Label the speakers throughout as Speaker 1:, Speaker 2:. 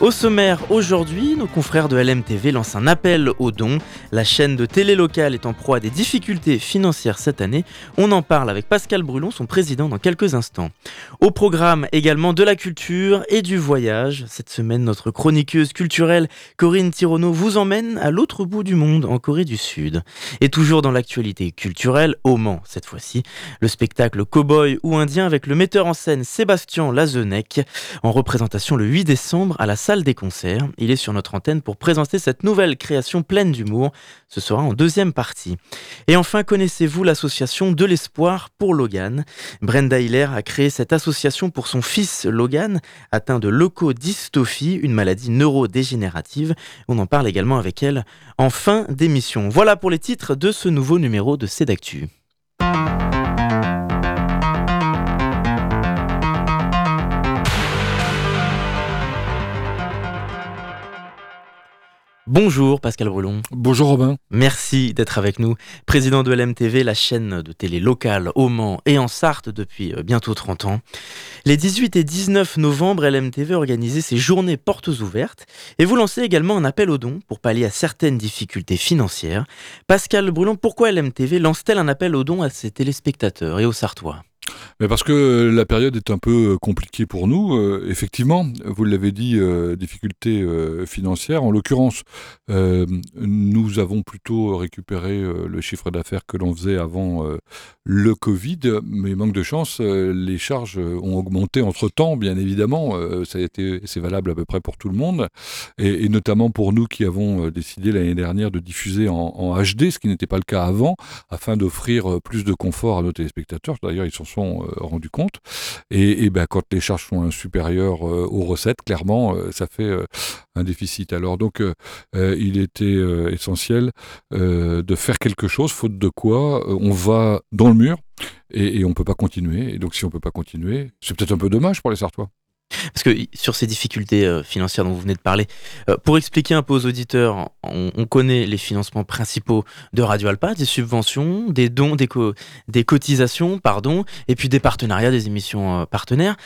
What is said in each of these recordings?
Speaker 1: Au sommaire, aujourd'hui, nos confrères de LMTV lancent un appel aux dons. La chaîne de télé locale est en proie à des difficultés financières cette année. On en parle avec Pascal Brulon, son président, dans quelques instants. Au programme également de la culture et du voyage. Cette semaine, notre chroniqueuse culturelle Corinne Tirono vous emmène à l'autre bout du monde, en Corée du Sud. Et toujours dans l'actualité culturelle, au Mans cette fois-ci, le spectacle Cowboy ou Indien avec le metteur en scène Sébastien Lazenec en représentation le 8 décembre à la salle des concerts. Il est sur notre antenne pour présenter cette nouvelle création pleine d'humour. Ce sera en deuxième partie. Et enfin, connaissez-vous l'association de l'espoir pour Logan? Brenda Hiller a créé cette association pour son fils Logan, atteint de leucodystrophie, une maladie neurodégénérative. On en parle également avec elle en fin d'émission. Voilà pour les titres de ce nouveau numéro de Cédactu. Bonjour Pascal Brulon.
Speaker 2: Bonjour Robin.
Speaker 1: Merci d'être avec nous. Président de LMTV, la chaîne de télé locale au Mans et en Sarthe depuis euh, bientôt 30 ans. Les 18 et 19 novembre, LMTV organisait ses journées portes ouvertes et vous lancez également un appel aux dons pour pallier à certaines difficultés financières. Pascal Brulon, pourquoi LMTV lance-t-elle un appel aux dons à ses téléspectateurs et aux Sartois?
Speaker 2: Mais parce que la période est un peu euh, compliquée pour nous. Euh, effectivement, vous l'avez dit, euh, difficultés financières. En l'occurrence, nous avons plutôt récupéré le chiffre d'affaires que l'on faisait avant le Covid, mais manque de chance, les charges ont augmenté entre temps, bien évidemment. c'est valable à peu près pour tout le monde, et, notamment pour nous qui avons décidé l'année dernière de diffuser en, en HD, ce qui n'était pas le cas avant, afin d'offrir plus de confort à nos téléspectateurs. D'ailleurs, ils s'en sont euh, rendu compte. Et, ben, quand les charges sont supérieures euh, aux recettes, clairement, euh, ça fait un déficit. Alors donc, il était essentiel de faire quelque chose, faute de quoi on va dans le mur et, et on ne peut pas continuer. Et donc, si on ne peut pas continuer, c'est peut-être un peu dommage pour les Sartois.
Speaker 1: Parce que sur ces difficultés euh, financières dont vous venez de parler, euh, pour expliquer un peu aux auditeurs, on, connaît les financements principaux de Radio Alpa, des subventions, des dons, des, cotisations, pardon, et puis des partenariats, des émissions euh, partenaires.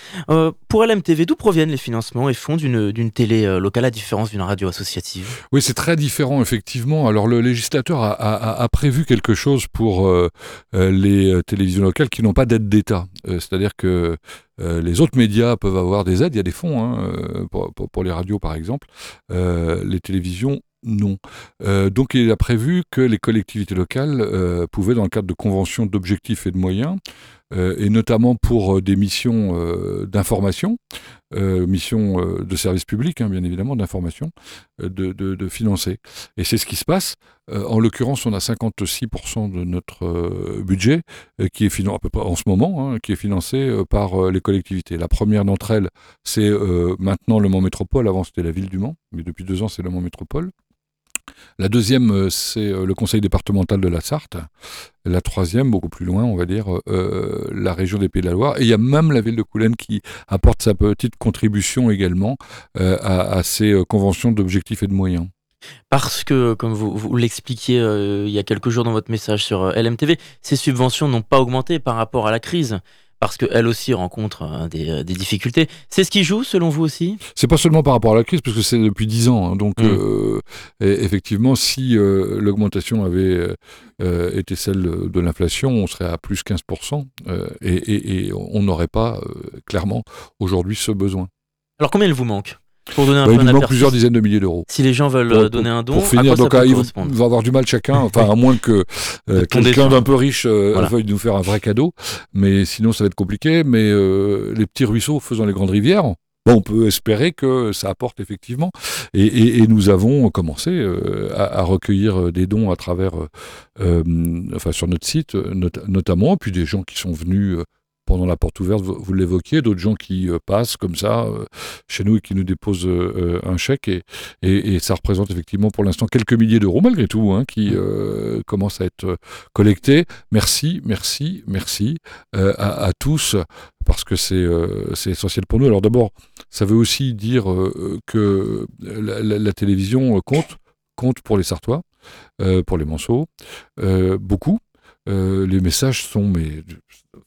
Speaker 1: pour LMTV, d'où proviennent les financements et fonds d'une télé locale à différence d'une radio associative?
Speaker 2: Oui, c'est très différent, effectivement. Alors le législateur a prévu quelque chose pour les télévisions locales qui n'ont pas d'aide d'État. C'est-à-dire que euh, les autres médias peuvent avoir des aides, il y a des fonds hein, euh, pour, les radios par exemple. Euh, les télévisions, non. donc il a prévu que les collectivités locales pouvaient, dans le cadre de conventions d'objectifs et de moyens, et notamment pour des missions d'information, missions de service public, hein, bien évidemment, d'information, de, de, financer. Et c'est ce qui se passe. Euh, en l'occurrence, on a 56% de notre euh, budget euh, qui est à peu près en ce moment, hein, qui est financé par les collectivités. La première d'entre elles, c'est maintenant le Mans Métropole. Avant, c'était la ville du Mans, mais depuis deux ans, c'est le Mans Métropole. La deuxième, c'est le conseil départemental de la Sarthe. La troisième, beaucoup plus loin, on va dire, la région des Pays de la Loire. Et il y a même la ville de Coulennes qui apporte sa petite contribution également à, ces conventions d'objectifs et de moyens.
Speaker 1: Parce que, comme vous, l'expliquiez euh, il y a quelques jours dans votre message sur euh, LMTV, ces subventions n'ont pas augmenté par rapport à la crise parce qu'elle aussi rencontre hein, euh, des, difficultés. C'est ce qui joue, selon vous aussi?
Speaker 2: C'est pas seulement par rapport à la crise, parce que c'est depuis 10 ans. Hein. donc, mmh. effectivement, si l'augmentation avait été celle de l'inflation, on serait à plus 15%, et, et, on n'aurait pas, clairement, aujourd'hui ce besoin.
Speaker 1: Alors, combien il vous manque? Pour donner un
Speaker 2: bah, peu nous manque plusieurs dizaines de milliers d'euros.
Speaker 1: Si les gens veulent euh, donner un don,
Speaker 2: pour finir, donc ah, il va avoir du mal chacun, enfin à moins que euh, quelqu'un d'un peu riche euh, veuille nous faire un vrai cadeau, mais sinon ça va être compliqué. Mais les petits ruisseaux faisant les grandes rivières, on peut espérer que ça apporte effectivement. Et, nous avons commencé à, recueillir des dons à travers, enfin sur notre site notamment, puis des gens qui sont venus pendant la porte ouverte, vous, l'évoquiez, d'autres gens qui passent comme ça chez nous et qui nous déposent un chèque. Et, et, ça représente effectivement pour l'instant quelques milliers d'euros malgré tout hein, qui commencent à être collectés. Merci, merci, merci à, tous parce que c'est essentiel pour nous. Alors d'abord, ça veut aussi dire que la, télévision compte, compte pour les Sartois, pour les Manceaux, beaucoup. les messages sont, mais, de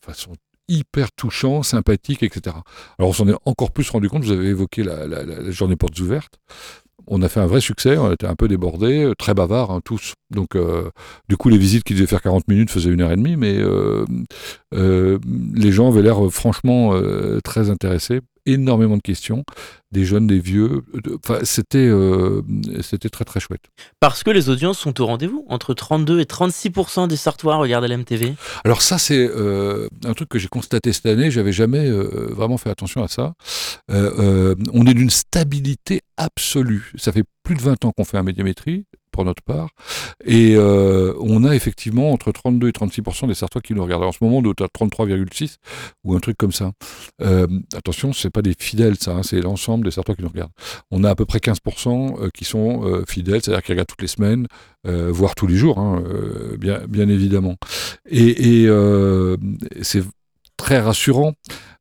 Speaker 2: façon hyper touchants, sympathiques, etc. Alors on s'en est encore plus rendu compte, vous avez évoqué la, journée portes ouvertes. On a fait un vrai succès, on était un peu débordés, très bavards hein, tous. Donc du coup les visites qui devaient faire 40 minutes faisaient une heure et demie, mais les gens avaient l'air franchement très intéressés énormément de questions, des jeunes, des vieux. Enfin, c'était, euh, c'était très très chouette.
Speaker 1: Parce que les audiences sont au rendez-vous. Entre 32 et 36 des Sartois regardent LMTV.
Speaker 2: Alors ça, c'est euh, un truc que j'ai constaté cette année. J'avais jamais euh, vraiment fait attention à ça. on est d'une stabilité absolue. Ça fait plus de 20 ans qu'on fait un médiamétrie pour notre part. Et euh, on a effectivement entre 32 et 36% des Sartois qui nous regardent. En ce moment, on est à 33,6 ou un truc comme ça. Euh, attention, c'est pas des fidèles, ça, hein, c'est l'ensemble des Sartois qui nous regardent. On a à peu près 15% euh, qui sont euh, fidèles, c'est-à-dire qui regardent toutes les semaines, voire tous les jours, hein, bien, bien évidemment. Et, et c'est très rassurant.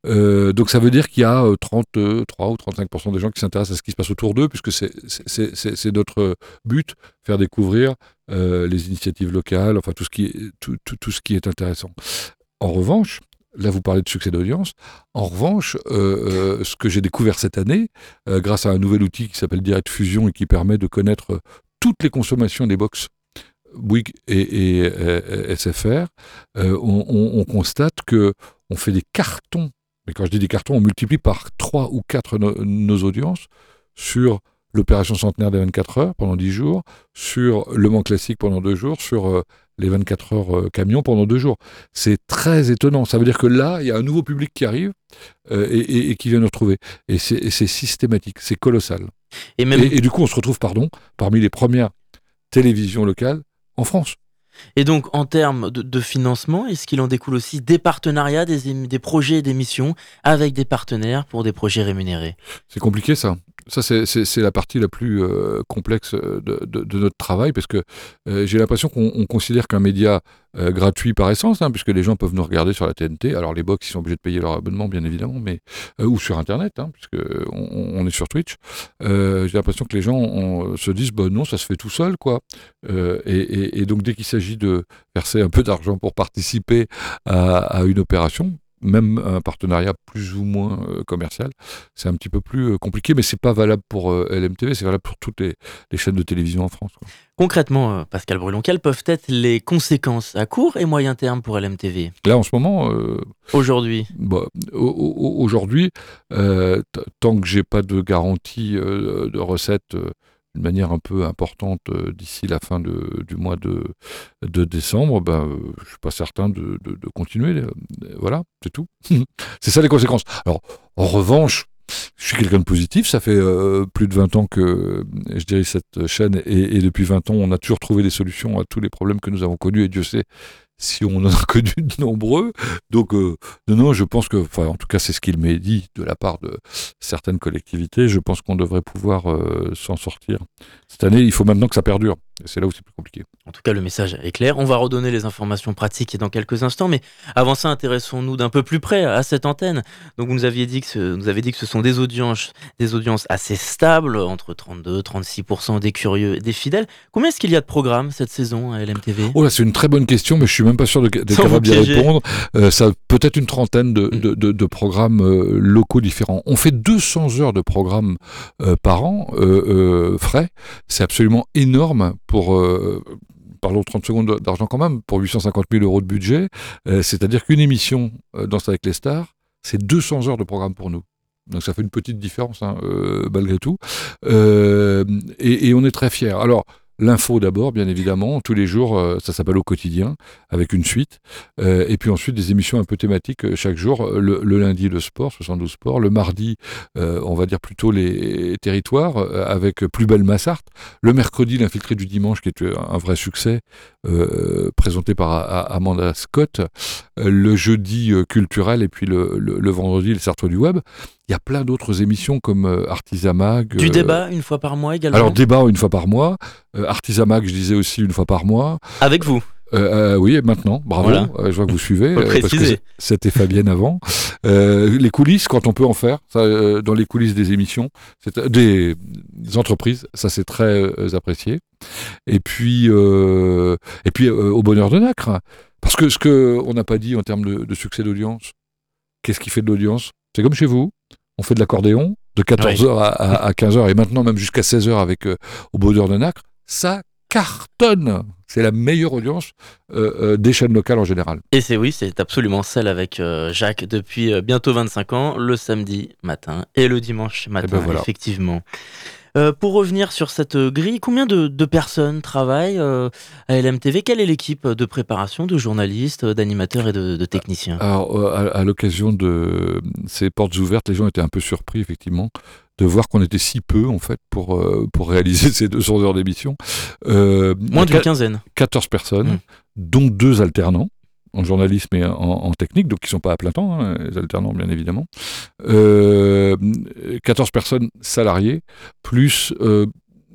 Speaker 2: Euh, donc ça veut dire qu'il y a 33 euh, ou 35% des gens qui s'intéressent à ce qui se passe autour d'eux, puisque c'est notre but, faire découvrir euh, les initiatives locales, enfin tout ce, qui est, tout, tout, ce qui est intéressant. En revanche, là vous parlez de succès d'audience, en revanche, ce que j'ai découvert cette année, grâce à un nouvel outil qui s'appelle Direct Fusion et qui permet de connaître toutes les consommations des box Bouygues et, SFR, on, on, constate que on fait des cartons mais quand je dis des cartons, on multiplie par 3 ou 4 nos audiences sur l'opération centenaire des 24 heures pendant 10 jours, sur Le Mans Classique pendant 2 jours, sur euh, les 24 heures euh, camions pendant 2 jours. C'est très étonnant. Ça veut dire que là, il y a un nouveau public qui arrive euh, et, qui vient nous retrouver. Et c'est systématique, c'est colossal. Et, et, du coup, on se retrouve, pardon, parmi les premières télévisions locales en France.
Speaker 1: Et donc, en termes de, financement, est-ce qu'il en découle aussi des partenariats, des, des projets des missions avec des partenaires pour des projets rémunérés?
Speaker 2: C'est compliqué ça. Ça, c'est la partie la plus euh, complexe de, de, notre travail, parce que euh, j'ai l'impression qu'on considère qu'un média euh, gratuit par essence, hein, puisque les gens peuvent nous regarder sur la TNT. Alors les box, ils sont obligés de payer leur abonnement, bien évidemment, mais ou sur Internet, hein, puisque on, est sur Twitch. j'ai l'impression que les gens se disent, bah, non, ça se fait tout seul, quoi. Et, donc dès qu'il s'agit de verser un peu d'argent pour participer à une opération, même un partenariat plus ou moins euh, commercial, c'est un petit peu plus euh, compliqué, mais c'est pas valable pour euh, LMTV, c'est valable pour toutes les, chaînes de télévision en France.
Speaker 1: Concrètement, Pascal Brulon, quelles peuvent être les conséquences à court et moyen terme pour LMTV
Speaker 2: Là, en ce moment.
Speaker 1: aujourd'hui
Speaker 2: bah, Aujourd'hui, tant que j'ai pas de garantie de recettes d'une manière un peu importante euh, d'ici la fin du mois de, décembre, ben, je suis pas certain de, continuer. Euh, voilà, c'est tout. c'est ça les conséquences. Alors, en revanche, je suis quelqu'un de positif, ça fait plus de 20 ans que je dirige cette chaîne et, et, depuis 20 ans, on a toujours trouvé des solutions à tous les problèmes que nous avons connus et Dieu sait si on en a connu de nombreux. Donc, euh, non, je pense que, enfin, en tout cas, c'est ce qu'il m'est dit de la part de certaines collectivités. Je pense qu'on devrait pouvoir euh, s'en sortir. Cette année, il faut maintenant que ça perdure. C'est là où c'est plus compliqué.
Speaker 1: En tout cas, le message est clair. On va redonner les informations pratiques dans quelques instants, mais avant ça, intéressons-nous d'un peu plus près à cette antenne. Donc, vous nous aviez dit que ce, nous avez dit que ce sont des audiences, des audiences assez stables, entre 32 36 des curieux et des fidèles. Combien est-ce qu'il y a de programmes cette saison à LMTV
Speaker 2: Oh là, c'est une très bonne question, mais je suis même pas sûr d'être capable d'y répondre. Euh, ça peut-être une trentaine de, mm. de, de, programmes euh, locaux différents. On fait 200 heures de programmes euh, par an, frais. C'est absolument énorme pour euh, parlons 30 secondes d'argent quand même, pour 850 000 euros de budget, euh, c'est-à-dire qu'une émission euh, Danse avec les stars, c'est 200 heures de programme pour nous. Donc ça fait une petite différence, hein, malgré tout. Et, on est très fiers. Alors, L'info d'abord, bien évidemment, tous les jours, euh, ça s'appelle au quotidien, avec une suite. Euh, et puis ensuite, des émissions un peu thématiques euh, chaque jour. Le, lundi, le sport, 72 sports. Le mardi, on va dire plutôt les territoires, avec Plus belle Massart. Le mercredi, l'infiltré du dimanche, qui est un vrai succès, présenté par Amanda Scott. Le jeudi, culturel, et puis le, le vendredi, le Sartre du web. Il y a plein d'autres émissions comme Artisamag.
Speaker 1: Du débat une fois par mois également
Speaker 2: Alors, débat une fois par mois. Euh, Artisamag, je disais aussi une fois par mois.
Speaker 1: Avec vous
Speaker 2: oui, maintenant, bravo. je vois que vous suivez. C'était Fabienne avant. les coulisses, quand on peut en faire, ça, dans les coulisses des émissions, des, entreprises, ça c'est très apprécié. Et puis, et puis au bonheur de Nacre, parce que ce qu'on n'a pas dit en termes de, de succès d'audience, qu'est-ce qui fait de l'audience? C'est comme chez vous on fait de l'accordéon de 14h à, 15h et maintenant même jusqu'à 16h avec euh, au Baudeur de Nacre, ça cartonne. C'est la meilleure audience euh, euh, des chaînes locales en général.
Speaker 1: Et c'est oui, c'est absolument celle avec Jacques depuis bientôt 25 ans, le samedi matin et le dimanche eh ben matin, effectivement. Euh, pour revenir sur cette grille, combien de, personnes travaillent euh, à LMTV Quelle est l'équipe de préparation, de journalistes, d'animateurs et de, techniciens?
Speaker 2: Alors, euh, à, l'occasion de ces portes ouvertes, les gens étaient un peu surpris, effectivement, de voir qu'on était si peu, en fait, pour, pour réaliser ces 200 heures d'émission.
Speaker 1: Moins d'une quinzaine.
Speaker 2: 14 personnes, mmh. dont deux alternants en journalisme et en, technique, donc qui ne sont pas à plein temps, hein, les alternants bien évidemment. 14 euh, personnes salariées, plus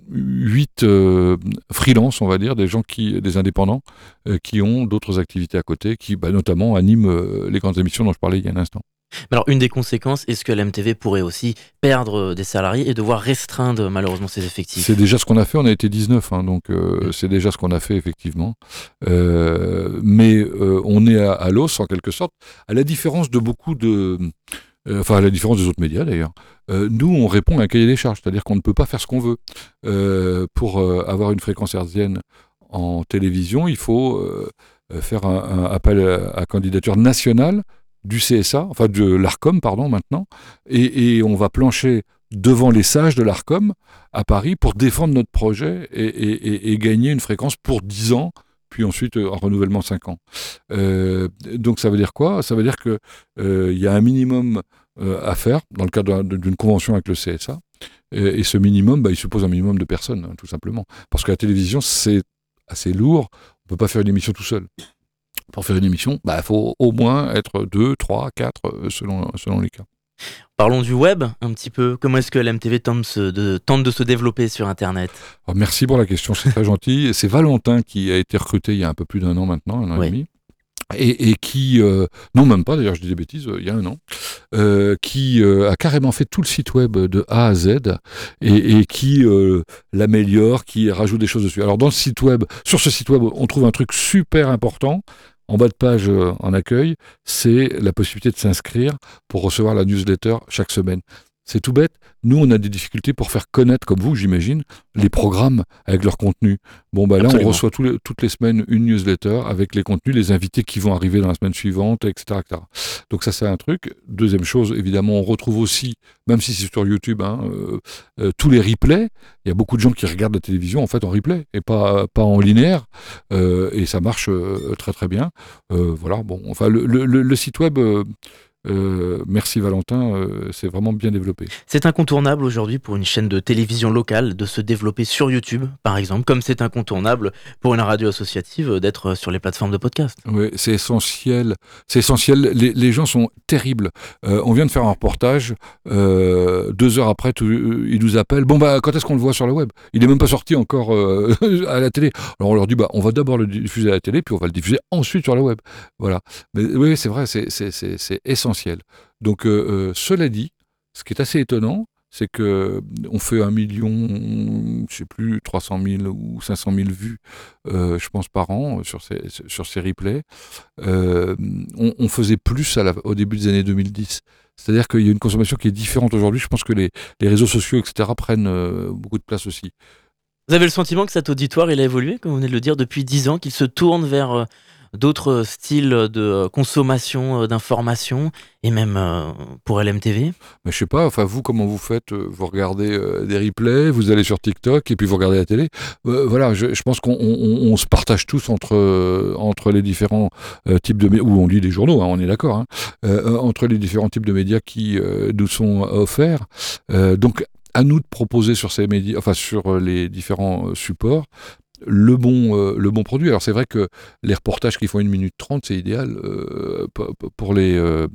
Speaker 2: 8 euh, euh, on va dire, des gens qui, des indépendants, qui ont d'autres activités à côté, qui bah, notamment animent les grandes émissions dont je parlais il y a un instant.
Speaker 1: Alors, une des conséquences, est-ce que l'MTV pourrait aussi perdre des salariés et devoir restreindre malheureusement ses effectifs?
Speaker 2: C'est déjà ce qu'on a fait, on a été 19, hein, donc euh, mm. c'est déjà ce qu'on a fait effectivement. Euh, mais euh, on est à, l'os en quelque sorte, à la différence de beaucoup de... Enfin, à la différence des autres médias d'ailleurs. nous, on répond à un cahier des charges, c'est-à-dire qu'on ne peut pas faire ce qu'on veut. pour avoir une fréquence hertzienne en télévision, il faut faire un, un appel à candidature nationale du CSA, enfin de l'ARCOM, pardon, maintenant, et, on va plancher devant les sages de l'ARCOM à Paris pour défendre notre projet et, gagner une fréquence pour 10 ans, puis ensuite euh, un renouvellement 5 ans. Euh, donc ça veut dire quoi? Ça veut dire qu'il euh, y a un minimum à faire dans le cadre d'une convention avec le CSA. Et, ce minimum, bah, il suppose un minimum de personnes, hein, tout simplement. Parce que la télévision, c'est assez lourd. On ne peut pas faire une émission tout seul pour faire une émission, il bah, faut au moins être 2, 3, 4 selon, selon les cas.
Speaker 1: Parlons du web un petit peu. Comment est-ce que l'MTV tente, de, tente de se développer sur Internet?
Speaker 2: Oh, Merci pour la question, c'est très gentil. C'est Valentin qui a été recruté il y a un peu plus d'un an maintenant, un an et demi. Et, qui, euh, non même pas d'ailleurs, je dis des bêtises, euh, il y a un an, euh, qui a carrément fait tout le site web de A à Z et, et qui l'améliore, qui rajoute des choses dessus. Alors dans le site web, sur ce site web, on trouve un truc super important en bas de page euh, en accueil, c'est la possibilité de s'inscrire pour recevoir la newsletter chaque semaine. C'est tout bête. Nous, on a des difficultés pour faire connaître, comme vous, j'imagine, les programmes avec leur contenu. Bon, bah là, on reçoit toutes les semaines une newsletter avec les contenus, les invités qui vont arriver dans la semaine suivante, etc. Donc ça, c'est un truc. Deuxième chose, évidemment, on retrouve aussi, même si c'est sur YouTube, hein, euh, euh, tous les replays. Il y a beaucoup de gens qui regardent la télévision en fait en replay et pas, pas en linéaire. Euh, et ça marche très très bien. voilà, bon, enfin, le, le site web euh, merci Valentin, euh, c'est vraiment bien développé.
Speaker 1: C'est incontournable aujourd'hui pour une chaîne de télévision locale de se développer sur YouTube, par exemple, comme c'est incontournable pour une radio associative d'être sur les plateformes de podcast.
Speaker 2: Oui, c'est essentiel. C'est essentiel. Les, gens sont terribles. Euh, on vient de faire un reportage. deux heures après, ils nous appellent. Bon bah, quand est-ce qu'on le voit sur le web? Il n'est même pas sorti encore à la télé. Alors on leur dit bah, on va d'abord le diffuser à la télé, puis on va le diffuser ensuite sur le web. Voilà. Mais oui, c'est vrai, c'est essentiel donc, euh, euh, cela dit, ce qui est assez étonnant, c'est que euh, on fait un million, je sais plus, 300 000 ou 500 000 vues, je pense, par an sur ces, sur ces replays. on, faisait plus au début des années 2010. C'est-à-dire qu'il y a une consommation qui est différente aujourd'hui. Je pense que les, les réseaux sociaux, etc., prennent beaucoup de place aussi.
Speaker 1: Vous avez le sentiment que cet auditoire, il a évolué, comme vous venez de le dire, depuis 10 ans, qu'il se tourne vers d'autres styles de consommation d'informations et même pour LMTV
Speaker 2: Mais je sais pas, enfin vous comment vous faites Vous regardez des replays, vous allez sur TikTok et puis vous regardez la télé. voilà, je, pense qu'on se partage tous entre, entre les différents types de médias, ou on lit des journaux, hein, on est d'accord, hein, entre les différents types de médias qui nous sont offerts. donc à nous de proposer sur ces médias, enfin sur les différents supports, le bon, euh, le bon produit. Alors c'est vrai que les reportages qui font une minute trente, c'est idéal euh, pour, les, euh,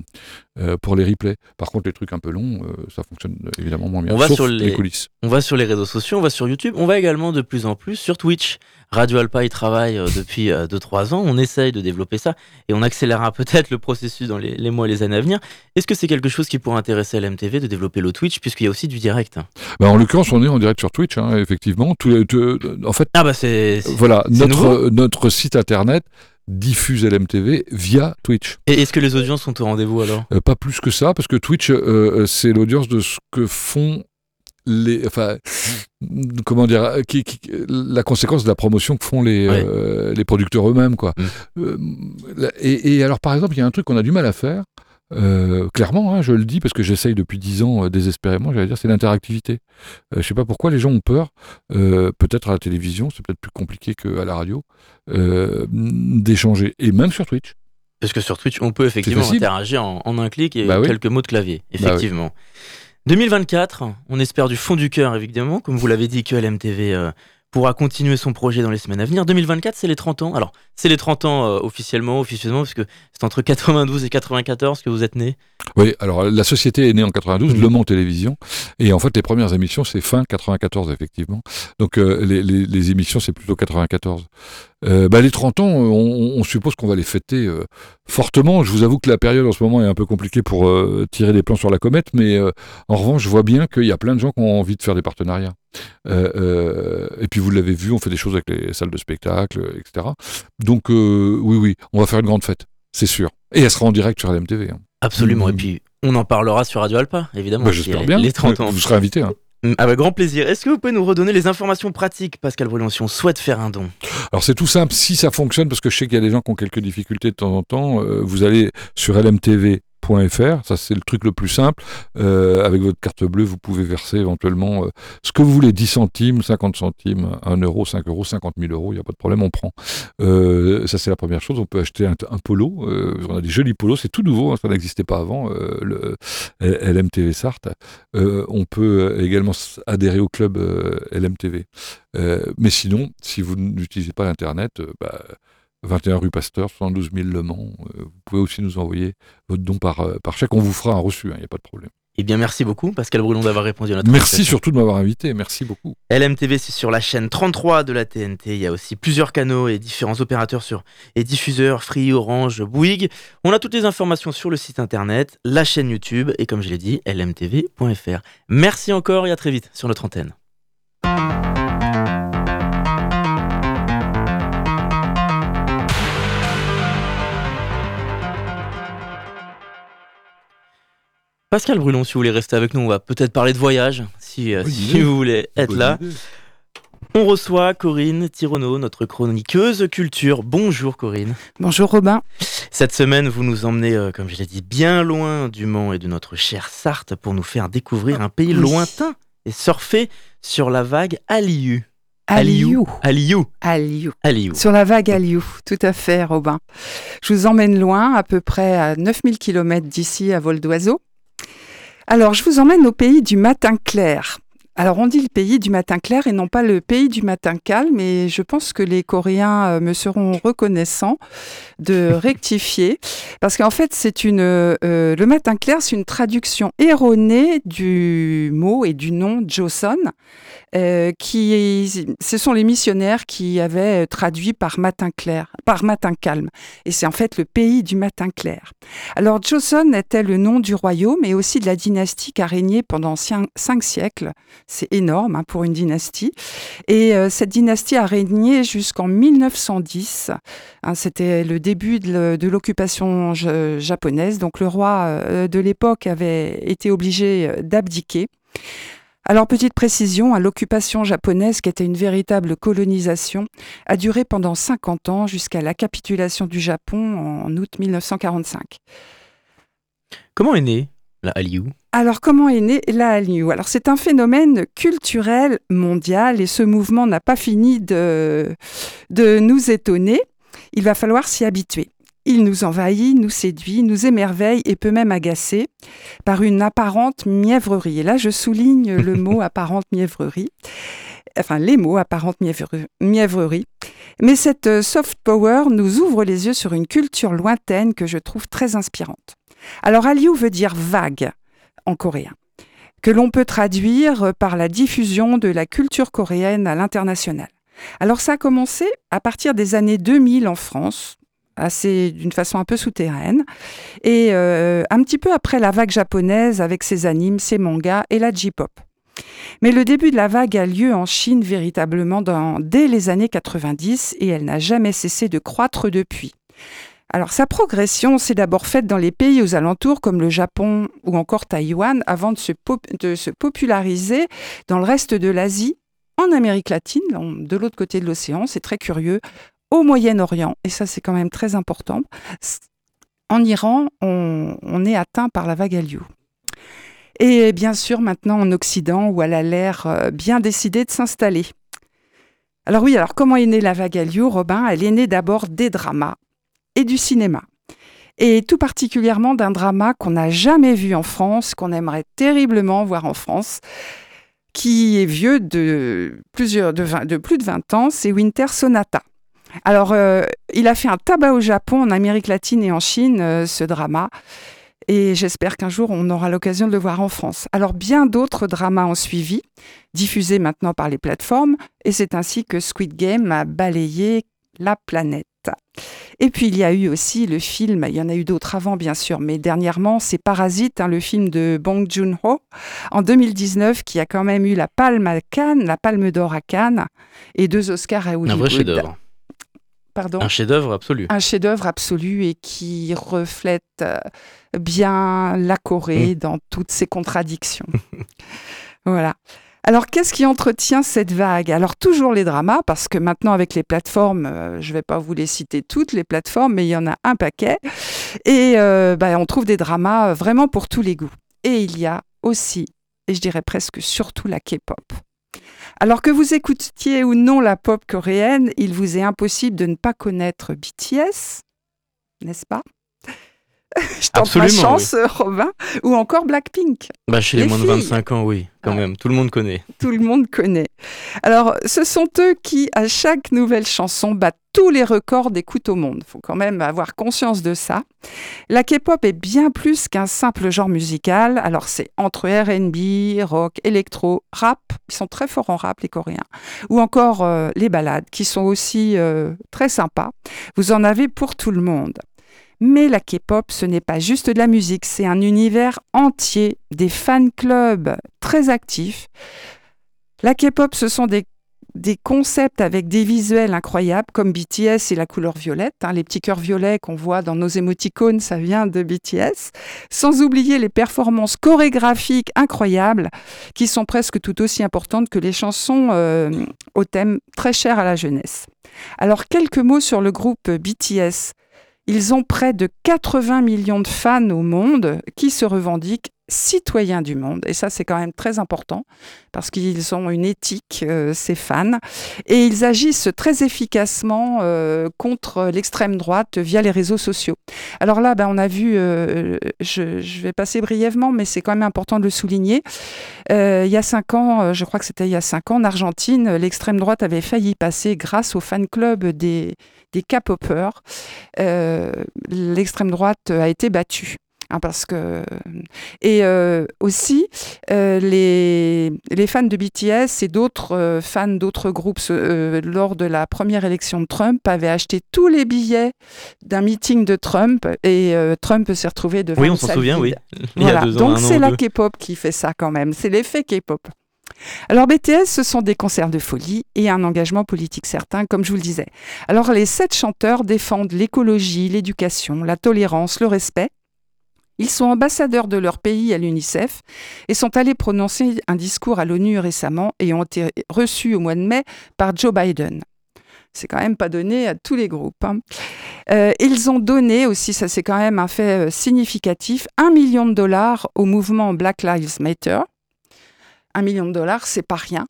Speaker 2: pour les replays. Par contre, les trucs un peu longs, ça fonctionne évidemment moins bien.
Speaker 1: On va sur les, coulisses. On va sur les réseaux sociaux, on va sur YouTube, on va également de plus en plus sur Twitch. Radio Alpa y travaille depuis 2-3 ans, on essaye de développer ça et on accélérera peut-être le processus dans les, mois et les années à venir. Est-ce que c'est quelque chose qui pourrait intéresser l'MTV de développer le Twitch puisqu'il y a aussi du direct
Speaker 2: bah, En l'occurrence, on est en direct sur Twitch, hein, effectivement. en fait,
Speaker 1: ah bah c'est
Speaker 2: voilà, notre, notre site internet diffuse LMTV via Twitch.
Speaker 1: Et est-ce que les audiences sont au rendez-vous alors?
Speaker 2: Euh, Pas plus que ça, parce que Twitch, euh, euh, c'est l'audience de ce que font les, enfin, comment dire, qui, la conséquence de la promotion que font les, les producteurs eux-mêmes, quoi. Mm. Et, et, alors, par exemple, il y a un truc qu'on a du mal à faire, euh, clairement, hein, je le dis parce que j'essaye depuis dix ans euh, désespérément, j'allais dire, c'est l'interactivité. Euh, je sais pas pourquoi les gens ont peur, peut-être à la télévision, c'est peut-être plus compliqué qu'à la radio, d'échanger, et même sur Twitch.
Speaker 1: Parce que sur Twitch, on peut effectivement interagir en, un clic et bah quelques mots de clavier, bah effectivement. 2024, on espère du fond du cœur, évidemment, comme vous l'avez dit, que LMTV pourra continuer son projet dans les semaines à venir. 2024, c'est les 30 ans. Alors, c'est les 30 ans euh, officiellement, officieusement, parce que c'est entre 92 et 94 que vous êtes né.
Speaker 2: Oui, alors la société est née en 92, mhm. Le Mans Télévision, et en fait les premières émissions c'est fin 94 effectivement. Donc euh, les, les, émissions c'est plutôt 94. Euh, bah, les 30 ans, on, suppose qu'on va les fêter euh, fortement. Je vous avoue que la période en ce moment est un peu compliquée pour euh, tirer des plans sur la comète, mais en revanche, je vois bien qu'il y a plein de gens qui ont envie de faire des partenariats. et puis vous l'avez vu, on fait des choses avec les salles de spectacle, etc. Donc oui, oui, on va faire une grande fête, c'est sûr. Et elle sera en direct sur LMTV. Hein.
Speaker 1: Absolument. Et mmh. puis on en parlera sur Radio Alpa, évidemment.
Speaker 2: Bah, j'espère bien. Les 30 ans. Vous serez invité. Hein.
Speaker 1: Mm, avec grand plaisir. Est-ce que vous pouvez nous redonner les informations pratiques, Pascal Brulon, si on souhaite faire un don?
Speaker 2: Alors c'est tout simple, si ça fonctionne, parce que je sais qu'il y a des gens qui ont quelques difficultés de temps en temps, euh, vous allez sur LMTV ça c'est le truc le plus simple. Euh, avec votre carte bleue, vous pouvez verser éventuellement euh, ce que vous voulez, 10 centimes, 50 centimes, 1 euro, 5 euros, 50 000 euros, il n'y a pas de problème, on prend. Euh, ça c'est la première chose, on peut acheter un, polo, on a des jolis polos, c'est tout nouveau, hein, ça n'existait pas avant, le LMTV Sarthe. on peut également adhérer au club LMTV. mais sinon, si vous n'utilisez pas l'Internet, bah, 21 rue Pasteur, 72 000 Le Mans. Euh, vous pouvez aussi nous envoyer votre don par, euh, par chèque. On vous fera un reçu, il hein, n'y a pas de problème.
Speaker 1: Eh bien, merci beaucoup, Pascal Brulon, d'avoir répondu à notre
Speaker 2: Merci surtout de m'avoir invité. Merci beaucoup.
Speaker 1: LMTV, c'est sur la chaîne 33 de la TNT. Il y a aussi plusieurs canaux et différents opérateurs sur et diffuseurs Free, Orange, Bouygues. On a toutes les informations sur le site internet, la chaîne YouTube et, comme je l'ai dit, lmtv.fr. Merci encore et à très vite sur notre antenne. Pascal Brulon, si vous voulez rester avec nous, on va peut-être parler de voyage, si, euh, vous voulez être là. On reçoit Corinne Tironneau, notre chroniqueuse culture. Bonjour Corinne.
Speaker 3: Bonjour Robin.
Speaker 1: Cette semaine, vous nous emmenez, euh, comme je l'ai dit, bien loin du Mans et de notre chère Sarthe pour nous faire découvrir un pays lointain et surfer sur la vague Aliou.
Speaker 3: Aliou.
Speaker 1: Aliou.
Speaker 3: Aliou. Aliou. Sur la vague Aliou, tout à fait Robin. Je vous emmène loin, à peu près à 9000 km d'ici à vol d'oiseau. Alors, je vous emmène au pays du matin clair. Alors on dit le pays du matin clair et non pas le pays du matin calme et je pense que les Coréens euh, me seront reconnaissants de rectifier. Parce qu'en fait c'est une euh, le matin clair c'est une traduction erronée du mot et du nom Joseon euh, qui ce sont les missionnaires qui avaient traduit par matin clair par matin calme. Et c'est en fait le pays du matin clair. Alors Joseon était le nom du royaume et aussi de la dynastie qui a régné pendant cinq siècles c'est énorme hein, pour une dynastie. Et euh, cette dynastie a régné jusqu'en 1910. Hein, c'était le début de l'occupation japonaise. Donc le roi euh, de l'époque avait été obligé euh, d'abdiquer. Alors, petite précision, hein, l'occupation japonaise, qui était une véritable colonisation, a duré pendant 50 ans jusqu'à la capitulation du Japon en août 1945.
Speaker 1: Comment est née la Hallyu
Speaker 3: alors, comment est née la Hallyu Alors, c'est un phénomène culturel mondial et ce mouvement n'a pas fini de, de nous étonner. Il va falloir s'y habituer. Il nous envahit, nous séduit, nous émerveille et peut même agacer par une apparente mièvrerie. Et là, je souligne le mot apparente mièvrerie, enfin les mots apparente mièvrerie. Mais cette euh, soft power nous ouvre les yeux sur une culture lointaine que je trouve très inspirante. Alors, Hallyu veut dire vague en coréen, que l'on peut traduire par la diffusion de la culture coréenne à l'international. Alors ça a commencé à partir des années 2000 en France, assez d'une façon un peu souterraine, et euh, un petit peu après la vague japonaise avec ses animes, ses mangas et la J-pop. Mais le début de la vague a lieu en Chine véritablement dès les années 90 et elle n'a jamais cessé de croître depuis. Alors sa progression s'est d'abord faite dans les pays aux alentours comme le Japon ou encore Taïwan avant de se, populariser dans le reste de l'Asie, en Amérique latine, de l'autre côté de l'océan, c'est très curieux, au Moyen-Orient, et ça c'est quand même très important. En Iran, on, est atteint par la vague Hallyu. Et bien sûr maintenant en Occident où elle a l'air euh, bien décidée de s'installer. Alors oui, alors comment est née la vague Hallyu, Robin? Elle est née d'abord des dramas et du cinéma. Et tout particulièrement d'un drama qu'on n'a jamais vu en France, qu'on aimerait terriblement voir en France, qui est vieux de, plusieurs, de, plus de 20 ans, c'est Winter Sonata. Alors, euh, il a fait un tabac au Japon, en Amérique latine et en Chine, euh, ce drama. Et j'espère qu'un jour, on aura l'occasion de le voir en France. Alors, bien d'autres dramas ont suivi, diffusés maintenant par les plateformes. Et c'est ainsi que Squid Game a balayé la planète. Et puis il y a eu aussi le film, il y en a eu d'autres avant bien sûr, mais dernièrement c'est Parasite, hein, le film de Bong Joon-ho en 2019 qui a quand même eu la palme à Cannes, la palme d'or à Cannes et deux Oscars à Hollywood.
Speaker 1: Un vrai chef-d'œuvre.
Speaker 3: Pardon?
Speaker 1: Un chef-d'œuvre absolu.
Speaker 3: Un chef-d'œuvre absolu et qui reflète euh, bien la Corée mm. dans toutes ses contradictions. voilà. Alors, qu'est-ce qui entretient cette vague? Alors, toujours les dramas, parce que maintenant, avec les plateformes, euh, je ne vais pas vous les citer toutes, les plateformes, mais il y en a un paquet. Et euh, bah, on trouve des dramas euh, vraiment pour tous les goûts. Et il y a aussi, et je dirais presque surtout, la K-pop. Alors que vous écoutiez ou non la pop coréenne, il vous est impossible de ne pas connaître BTS, n'est-ce pas? je tente ma chance, Robin. Ou encore Blackpink.
Speaker 1: Bah, chez les, moins de 25 ans, oui, quand même. Tout le monde connaît.
Speaker 3: Tout le monde connaît. Alors, ce sont eux qui, à chaque nouvelle chanson, battent tous les records d'écoute au monde. Il faut quand même avoir conscience de ça. La K-pop est bien plus qu'un simple genre musical. Alors, c'est entre RB, rock, électro, rap. Ils sont très forts en rap, les Coréens. Ou encore euh, les ballades, qui sont aussi euh, très sympas. Vous en avez pour tout le monde. Mais la K-pop, ce n'est pas juste de la musique, c'est un univers entier, des fan clubs très actifs. La K-pop, ce sont des, concepts avec des visuels incroyables, comme BTS et la couleur violette. Hein. les petits cœurs violets qu'on voit dans nos émoticônes, ça vient de BTS. Sans oublier les performances chorégraphiques incroyables, qui sont presque tout aussi importantes que les chansons euh, au thème très cher à la jeunesse. Alors, quelques mots sur le groupe BTS. Ils ont près de 80 millions de fans au monde qui se revendiquent citoyens du monde. Et ça, c'est quand même très important parce qu'ils ont une éthique, euh, ces fans. Et ils agissent très efficacement euh, contre l'extrême droite via les réseaux sociaux. Alors là, ben, on a vu, euh, je, vais passer brièvement, mais c'est quand même important de le souligner. il y a cinq ans, je crois que c'était il y a cinq ans, en Argentine, l'extrême droite avait failli passer grâce au fan club des des K-popers, l'extrême droite a été battue. Hein, parce que et euh, aussi euh, les, les, fans de BTS et d'autres fans d'autres groupes lors de la première élection de Trump avaient acheté tous les billets d'un meeting de Trump et Trump s'est retrouvé devant
Speaker 1: oui on s'en souvient oui
Speaker 3: voilà. donc c'est la K-pop qui fait ça quand même c'est l'effet K-pop alors BTS, ce sont des concerts de folie et un engagement politique certain, comme je vous le disais. Alors les sept chanteurs défendent l'écologie, l'éducation, la tolérance, le respect. Ils sont ambassadeurs de leur pays à l'UNICEF et sont allés prononcer un discours à l'ONU récemment et ont été reçus au mois de mai par Joe Biden. C'est quand même pas donné à tous les groupes. Hein. Euh, ils ont donné aussi, ça c'est quand même un fait euh, significatif, un million de dollars au mouvement Black Lives Matter. Un million de dollars, c'est pas rien.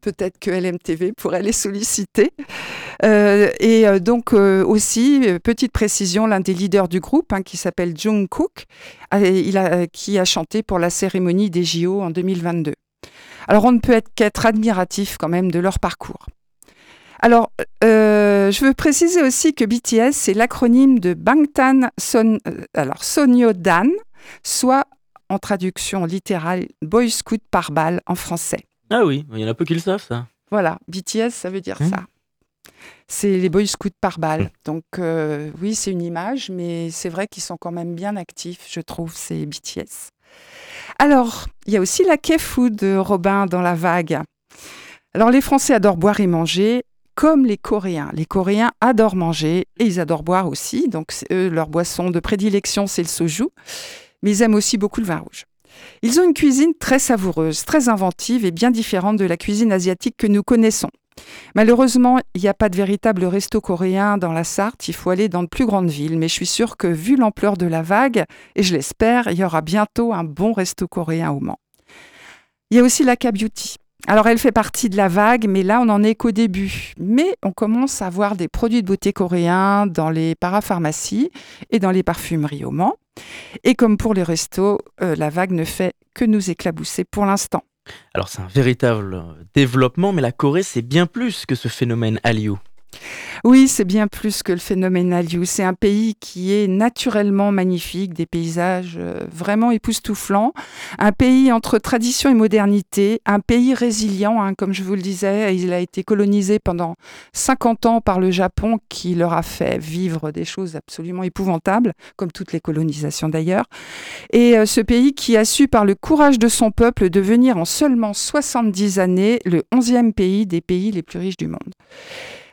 Speaker 3: Peut-être que LMTV pourrait les solliciter. Euh, et donc aussi, petite précision, l'un des leaders du groupe, hein, qui s'appelle Jung Cook, qui a chanté pour la cérémonie des JO en 2022. Alors on ne peut être qu'être admiratif quand même de leur parcours. Alors, euh, je veux préciser aussi que BTS, c'est l'acronyme de Bangtan Son, euh, alors Sonyeodan, soit en traduction littérale Boy Scout par balle en français.
Speaker 1: Ah oui, il y en a peu qui le savent, ça.
Speaker 3: Voilà, BTS, ça veut dire mmh. ça. C'est les Boy Scouts par balle. Mmh. Donc, euh, oui, c'est une image, mais c'est vrai qu'ils sont quand même bien actifs, je trouve, ces BTS. Alors, il y a aussi la Kefu de Robin dans la vague. Alors, les Français adorent boire et manger comme les Coréens. Les Coréens adorent manger et ils adorent boire aussi. Donc, eux, leur boisson de prédilection, c'est le soju. Mais ils aiment aussi beaucoup le vin rouge. Ils ont une cuisine très savoureuse, très inventive et bien différente de la cuisine asiatique que nous connaissons. Malheureusement, il n'y a pas de véritable resto coréen dans la Sarthe, il faut aller dans de plus grandes villes, mais je suis sûre que vu l'ampleur de la vague, et je l'espère, il y aura bientôt un bon resto coréen au Mans. Il y a aussi la K-Beauty. Alors elle fait partie de la vague, mais là on n'en est qu'au début. Mais on commence à voir des produits de beauté coréens dans les parapharmacies et dans les parfumeries au Mans. Et comme pour les restos, euh, la vague ne fait que nous éclabousser pour l'instant.
Speaker 1: Alors c'est un véritable développement, mais la Corée c'est bien plus que ce phénomène Hallyu.
Speaker 3: Oui, c'est bien plus que le phénomène Hallyu. C'est un pays qui est naturellement magnifique, des paysages euh, vraiment époustouflants, un pays entre tradition et modernité, un pays résilient, hein, comme je vous le disais. Il a été colonisé pendant 50 ans par le Japon, qui leur a fait vivre des choses absolument épouvantables, comme toutes les colonisations d'ailleurs. Et euh, ce pays qui a su, par le courage de son peuple, devenir en seulement 70 années le 11e pays des pays les plus riches du monde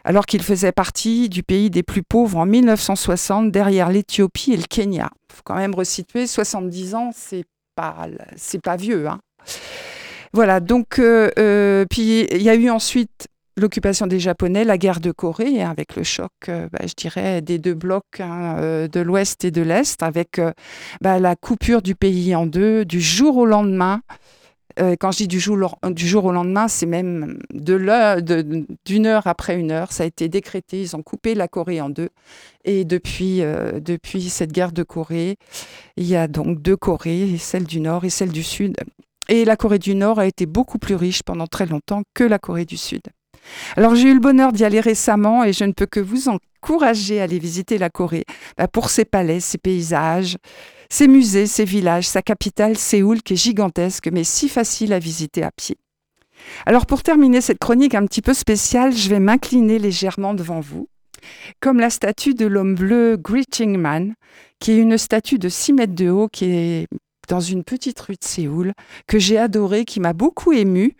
Speaker 3: alors qu'il faisait partie du pays des plus pauvres en 1960 derrière l'Éthiopie et le Kenya. Il faut quand même resituer, 70 ans, c'est pas, pas vieux. Hein. Voilà, donc, euh, euh, puis il y a eu ensuite l'occupation des Japonais, la guerre de Corée, hein, avec le choc, euh, bah, je dirais, des deux blocs hein, de l'Ouest et de l'Est, avec bah, la coupure du pays en deux, du jour au lendemain. Euh, quand je dis du jour, au lendemain, c'est même d'une heure après une heure. Ça a été décrété. Ils ont coupé la Corée en deux. Et depuis, euh, depuis cette guerre de Corée, il y a donc deux Corées, celle du Nord et celle du Sud. Et la Corée du Nord a été beaucoup plus riche pendant très longtemps que la Corée du Sud. Alors j'ai eu le bonheur d'y aller récemment et je ne peux que vous encourager à aller visiter la Corée bah, pour ses palais, ses paysages, ses musées, ses villages, sa capitale, Séoul, qui est gigantesque, mais si facile à visiter à pied. Alors pour terminer cette chronique un petit peu spéciale, je vais m'incliner légèrement devant vous, comme la statue de l'homme bleu Greeting Man, qui est une statue de 6 mètres de haut qui est dans une petite rue de Séoul, que j'ai adorée, qui m'a beaucoup émue.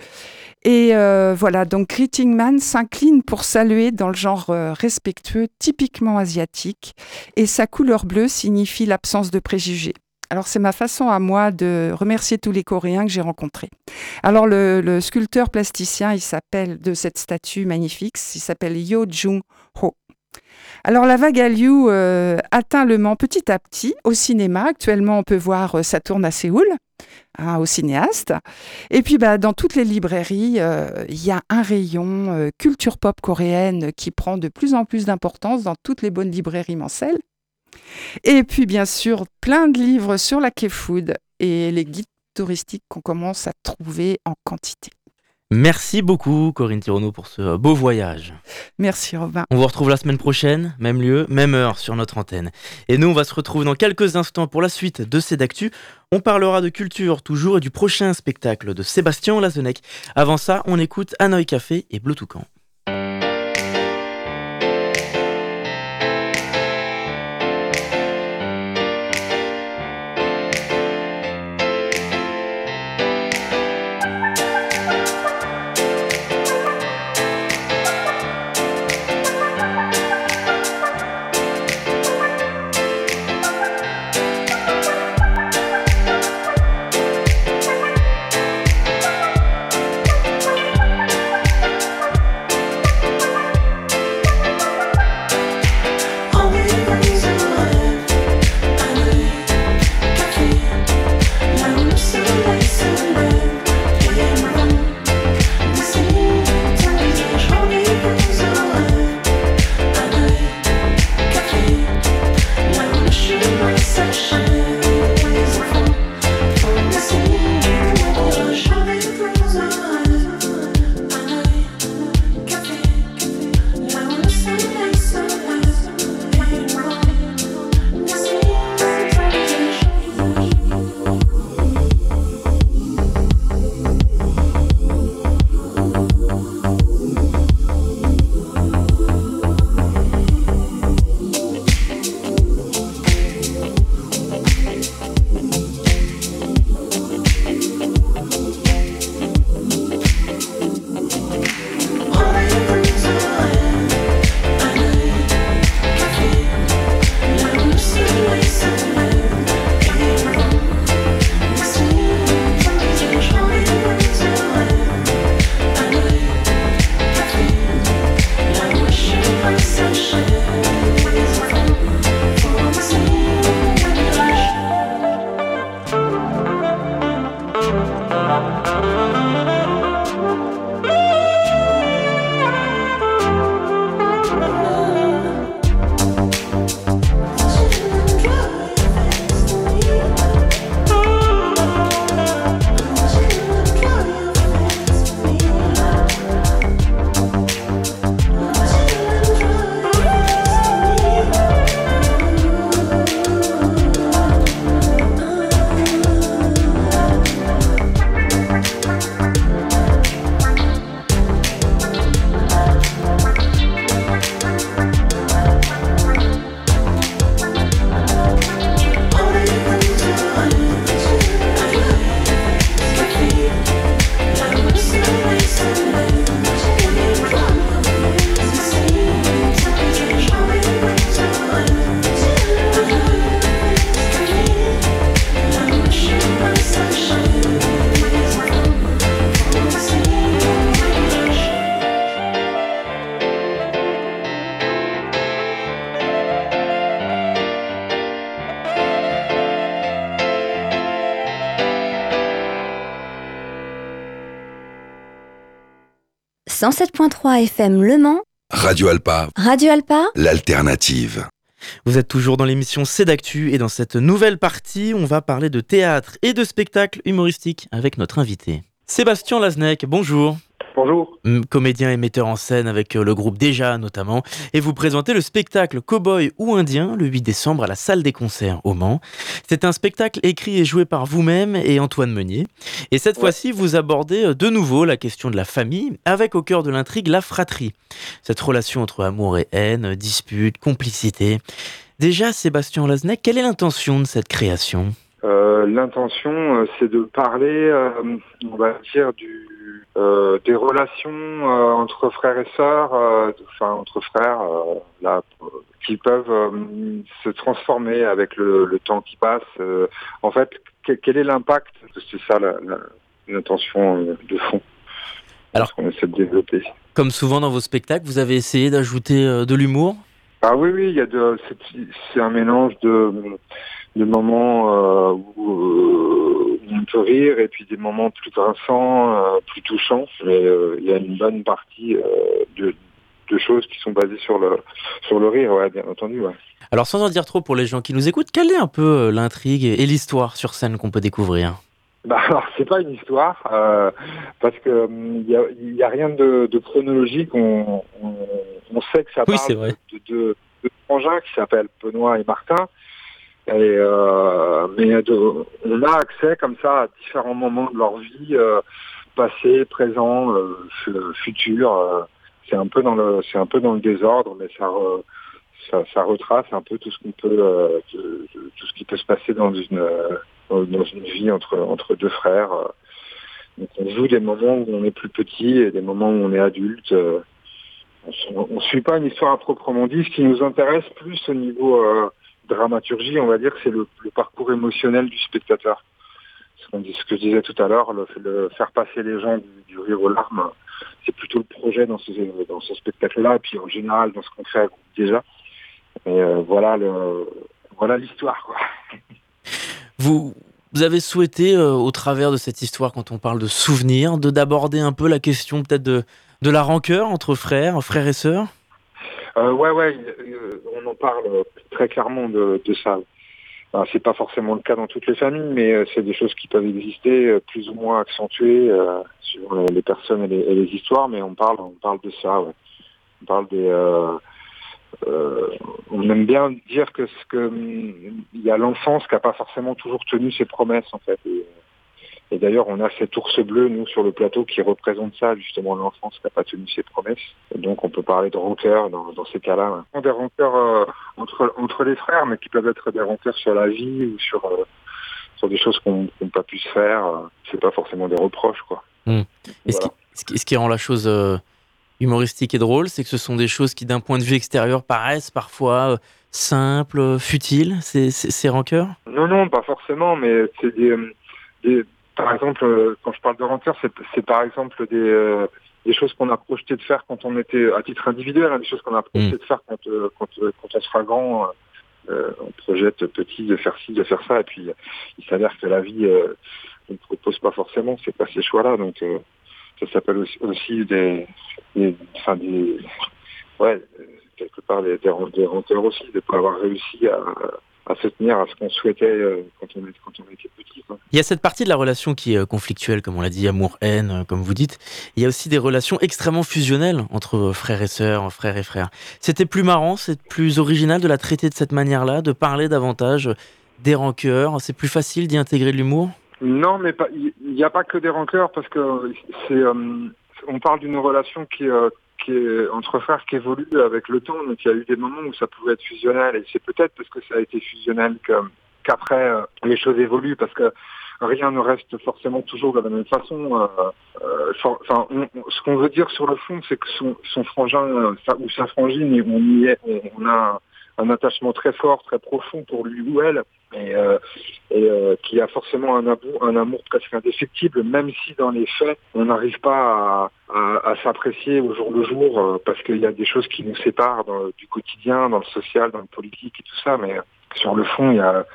Speaker 3: Et euh, voilà, donc Greeting Man s'incline pour saluer dans le genre euh, respectueux, typiquement asiatique, et sa couleur bleue signifie l'absence de préjugés. Alors c'est ma façon à moi de remercier tous les Coréens que j'ai rencontrés. Alors le, sculpteur plasticien, il s'appelle de cette statue magnifique, il s'appelle Yo Jung Ho. Alors la vague Hallyu euh, atteint le Mans petit à petit au cinéma. Actuellement, on peut voir Ça euh, tourne à Séoul. Hein, au cinéaste. Et puis bah, dans toutes les librairies, euh, il y a un rayon culture pop coréenne qui prend de plus en plus d'importance dans toutes les bonnes librairies mancelles. Et puis bien sûr, plein de livres sur la K-Food et les guides touristiques qu'on commence à trouver en quantité.
Speaker 1: Merci beaucoup Corinne Tirono pour ce beau voyage.
Speaker 3: Merci Robin.
Speaker 1: On vous retrouve la semaine prochaine, même lieu, même heure sur notre antenne. Et nous, on va se retrouver dans quelques instants pour la suite de Cédactu. On parlera de culture toujours et du prochain spectacle de Sébastien Lazenec. Avant ça, on écoute Hanoï Café et Bleu Toucan.
Speaker 4: 107.3 FM Le Mans.
Speaker 5: Radio Alpa.
Speaker 4: Radio Alpa.
Speaker 5: L'alternative.
Speaker 1: Vous êtes toujours dans l'émission C'est d'actu et dans cette nouvelle partie, on va parler de théâtre et de spectacle humoristique avec notre invité. Sébastien Laznec, bonjour.
Speaker 6: Bonjour.
Speaker 1: Comédien et metteur en scène avec euh, le groupe Déjà notamment. Et vous présentez le spectacle Cowboy ou Indien le 8 décembre à la salle des concerts au Mans. C'est un spectacle écrit et joué par vous-même et Antoine Meunier. Et cette fois-ci, vous abordez euh, de nouveau la question de la famille avec au cœur de l'intrigue la fratrie. Cette relation entre amour et haine, dispute, complicité. Déjà, Sébastien Laznec, quelle est l'intention de cette création?
Speaker 6: L'intention, c'est de parler, on va dire, du euh, des relations euh, entre frères et sœurs, euh, enfin entre frères, là, qui peuvent se transformer avec le, temps qui passe. en fait, quel est l'impact C'est ça l'intention de fond?
Speaker 1: Alors,
Speaker 6: qu'on essaie de développer.
Speaker 1: Comme souvent dans vos spectacles, vous avez essayé d'ajouter de l'humour?
Speaker 6: Ah oui, oui, il y a de, c'est un mélange de, de moments où on peut rire et puis des moments plus grinçants, euh, plus touchants. Mais euh, il y a une bonne partie euh, de, choses qui sont basées sur le, sur le rire, ouais, bien entendu.
Speaker 1: Alors sans en dire trop pour les gens qui nous écoutent, quelle est un peu l'intrigue et l'histoire sur scène qu'on peut découvrir?
Speaker 6: Bah alors c'est pas une histoire parce que il y, a, rien de, chronologique. On, sait que ça parle de deux frangins qui s'appellent Benoît et Martin euh, mais on a accès comme ça à différents moments de leur vie, euh, passé, présent, euh, futur. C'est un peu dans le, désordre, mais ça, retrace un peu tout ce qui peut se passer dans une, vie entre deux frères. On joue des moments où on est plus petit et des moments où on est adulte. on ne suit pas une histoire à proprement dit. Ce qui nous intéresse plus au niveau dramaturgie, on va dire, c'est le, parcours émotionnel du spectateur. Ce, que je disais tout à l'heure, le, faire passer les gens du, rire aux larmes, c'est plutôt le projet dans ce, dans ce spectacle-là, et puis en général dans ce qu'on fait déjà. Et euh, voilà le, voilà l'histoire.
Speaker 1: Vous, vous avez souhaité, euh, au travers de cette histoire, quand on parle de souvenirs, de d'aborder un peu la question peut-être de, de la rancœur entre frères, frères et sœurs?
Speaker 6: Euh, ouais, ouais, euh, on en parle très clairement de, ça. Ce c'est pas forcément le cas dans toutes les familles, mais euh, c'est des choses qui peuvent exister, euh, plus ou moins accentuées sur les personnes et les, histoires, mais on parle, on parle de ça. On parle des. on aime bien dire que ce que il y a l'enfance qui n'a pas forcément toujours tenu ses promesses en fait. D'ailleurs, on a cet ours bleu, nous, sur le plateau, qui représente ça, justement, l'enfance qui n'a pas tenu ses promesses. Et donc, on peut parler de rancœur dans, ces cas-là. Des rancœurs euh, entre, entre les frères, mais qui peuvent être des rancœurs sur la vie ou sur, euh, sur des choses qu'on n'a pas pu se faire. C'est pas forcément des reproches, quoi.
Speaker 1: Hmm. Et ce, qui, ce, qui, rend la chose euh, humoristique et drôle, c'est que ce sont des choses qui, d'un point de vue extérieur, paraissent parfois simples, futiles, ces, ces, rancœurs?
Speaker 6: Non, non, pas forcément, mais c'est des, des par exemple, euh, quand je parle de rancœur, c'est par exemple des, euh, des choses qu'on a projeté de faire quand on était à titre individuel, hein, des choses qu'on a projeté mm. de faire quand, euh, quand, quand, on sera grand. on projette petit de faire ci, de faire ça, et puis il s'avère que la vie ne propose pas forcément, c'est pas ces choix-là, donc ça s'appelle aussi, aussi, des, des, enfin des, ouais, quelque part des, des, aussi, de pas avoir réussi à, à se tenir à ce qu'on souhaitait euh, quand, on, quand on était petit.
Speaker 1: Il y a cette partie de la relation qui est euh, conflictuelle, comme on l'a dit, amour-haine, euh, comme vous dites. Il y a aussi des relations extrêmement fusionnelles entre frères et sœurs, frères et frères. C'était plus marrant, c'est plus original de la traiter de cette manière-là, de parler davantage des rancœurs. C'est plus facile d'y intégrer l'humour?
Speaker 6: Non, mais il n'y a pas que des rancœurs, parce que c'est, on parle d'une relation qui, entre frères qui évolue avec le temps. Donc il y a eu des moments où ça pouvait être fusionnel et c'est peut-être parce que ça a été fusionnel qu'après euh, les choses évoluent parce que rien ne reste forcément toujours de la même façon. Euh, euh, ce qu'on veut dire sur le fond, c'est que son, son frangin ou sa frangine, on y est, on, a un attachement très fort, très profond pour lui ou elle, et, euh, et euh, qui a forcément un amour, un amour presque indéfectible, même si dans les faits, on n'arrive pas à, à, s'apprécier au jour le jour, euh, parce qu'il y a des choses qui nous séparent dans, du quotidien, dans le social, dans le politique et tout ça, mais sur le fond, il y a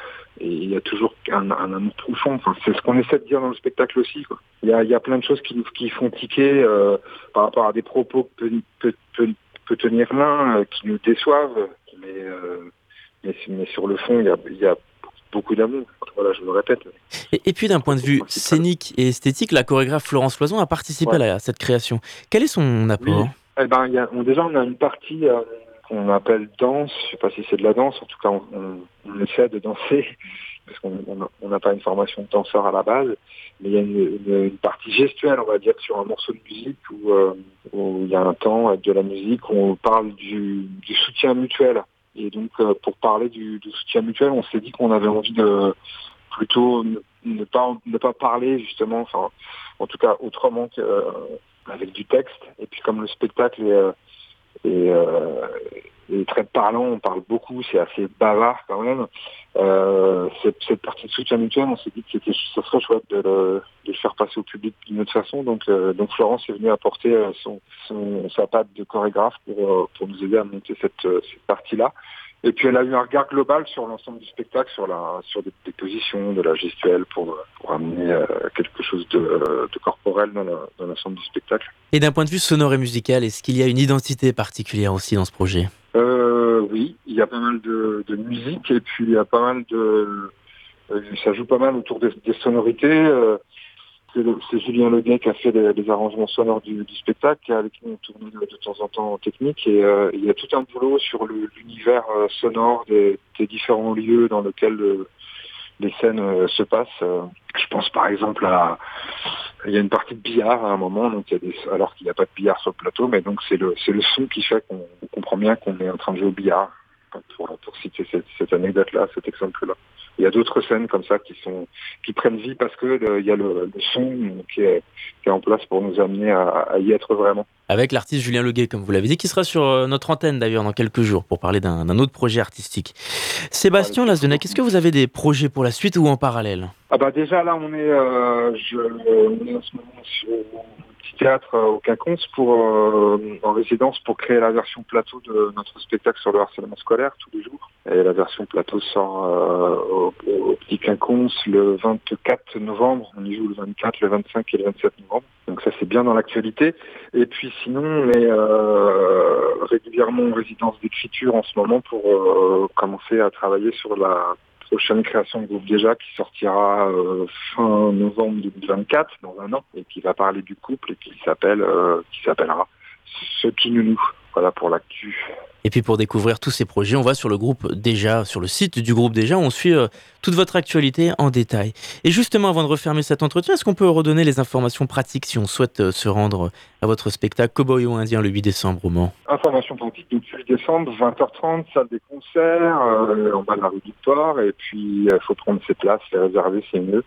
Speaker 6: il y a toujours un, un amour profond. Enfin, c'est ce qu'on essaie de dire dans le spectacle aussi. Quoi. Il, y a, il y a plein de choses qui, qui font tiquer euh, par rapport à des propos que peut, peut, peut, tenir l'un, euh, qui nous déçoivent. Mais, euh, mais, mais, sur le fond, il y a, il y a beaucoup d'amour. Voilà, je me répète.
Speaker 1: Et, et puis d'un point de vue scénique et esthétique, la chorégraphe Florence Loison a participé ouais. à, cette création. Quel est son apport?
Speaker 6: Oui. eh ben, il y a, on, Déjà, on a une partie euh, qu'on appelle danse. Je sais pas si c'est de la danse. En tout cas, on, on, on essaie de danser parce qu'on n'a pas une formation de danseur à la base. Mais il y a une, une, une, partie gestuelle, on va dire, sur un morceau de musique où, euh, où il y a un temps de la musique où on parle du, du soutien mutuel. Et donc, euh, pour parler du, du, soutien mutuel, on s'est dit qu'on avait envie de plutôt ne, pas ne pas parler justement, enfin, en tout cas autrement qu'avec du texte. Et puis, comme le spectacle est et, euh, et très parlant, on parle beaucoup, c'est assez bavard quand même. Euh, cette, cette, partie de soutien mutuel, on s'est dit que c'était, serait chouette de le, de le, faire passer au public d'une autre façon. Donc, euh, donc Florence est venue apporter son, son, sa patte de chorégraphe pour, pour nous aider à monter cette, cette partie-là. Et puis elle a eu un regard global sur l'ensemble du spectacle, sur la sur des, des positions, de la gestuelle, pour, pour amener euh, quelque chose de, de corporel dans, la, dans l'ensemble du spectacle.
Speaker 1: Et d'un point de vue sonore et musical, est-ce qu'il y a une identité particulière aussi dans ce projet?
Speaker 6: Euh, Oui, il y a pas mal de, de, musique et puis il y a pas mal de... Euh, ça joue pas mal autour des, des sonorités. Euh, c'est Julien Leguet qui a fait les, arrangements sonores du, spectacle, qui avec nous tourné de, de, temps en temps en technique. Et euh, il y a tout un boulot sur l'univers euh, sonore des, différents lieux dans lesquels le, les scènes euh, se passent. je pense par exemple à... Il y a une partie de billard à un moment, donc alors qu'il n'y a pas de billard sur le plateau, mais donc c'est le, le son qui fait qu'on comprend bien qu'on est en train de jouer au billard. Pour, pour citer cette, cette anecdote-là, cet exemple-là il y a d'autres scènes comme ça qui sont qui prennent vie parce que il y a le, le son qui est, qui est, en place pour nous amener à, à y être vraiment.
Speaker 1: Avec l'artiste Julien Leguet, comme vous l'avez dit, qui sera sur notre antenne d'ailleurs dans quelques jours pour parler d'un autre projet artistique. Sébastien Lasdenec, est-ce que vous avez des projets pour la suite ou en parallèle?
Speaker 6: Ah bah déjà là on est, euh, je, on est en ce moment sur théâtre au Quinconce pour euh, en résidence pour créer la version plateau de notre spectacle sur le harcèlement scolaire tous les jours. Et la version plateau sort euh, au, au, Petit Quinconce le 24 novembre. On y joue le 24, le 25 et le 27 novembre. Donc ça c'est bien dans l'actualité. Et puis sinon on est euh, régulièrement en résidence d'écriture en ce moment pour euh, commencer à travailler sur la prochaine création de groupe déjà qui sortira euh, fin novembre 2024 dans un an et qui va parler du couple et qui s'appelle euh, qui s'appellera Ce qui nous nous. Voilà pour l'actu.
Speaker 1: Et puis pour découvrir tous ces projets, on va sur le groupe déjà, sur le site du groupe déjà, on suit euh, toute votre actualité en détail. Et justement, avant de refermer cet entretien, est-ce qu'on peut redonner les informations pratiques si on souhaite euh, se rendre à votre spectacle Cowboy ou Indien le 8 décembre au Mans
Speaker 6: Informations pratiques, donc 8 décembre, 20h30, salle des concerts, euh, en bas de la rue Port, et puis il faut prendre ses places, les réserver, c'est mieux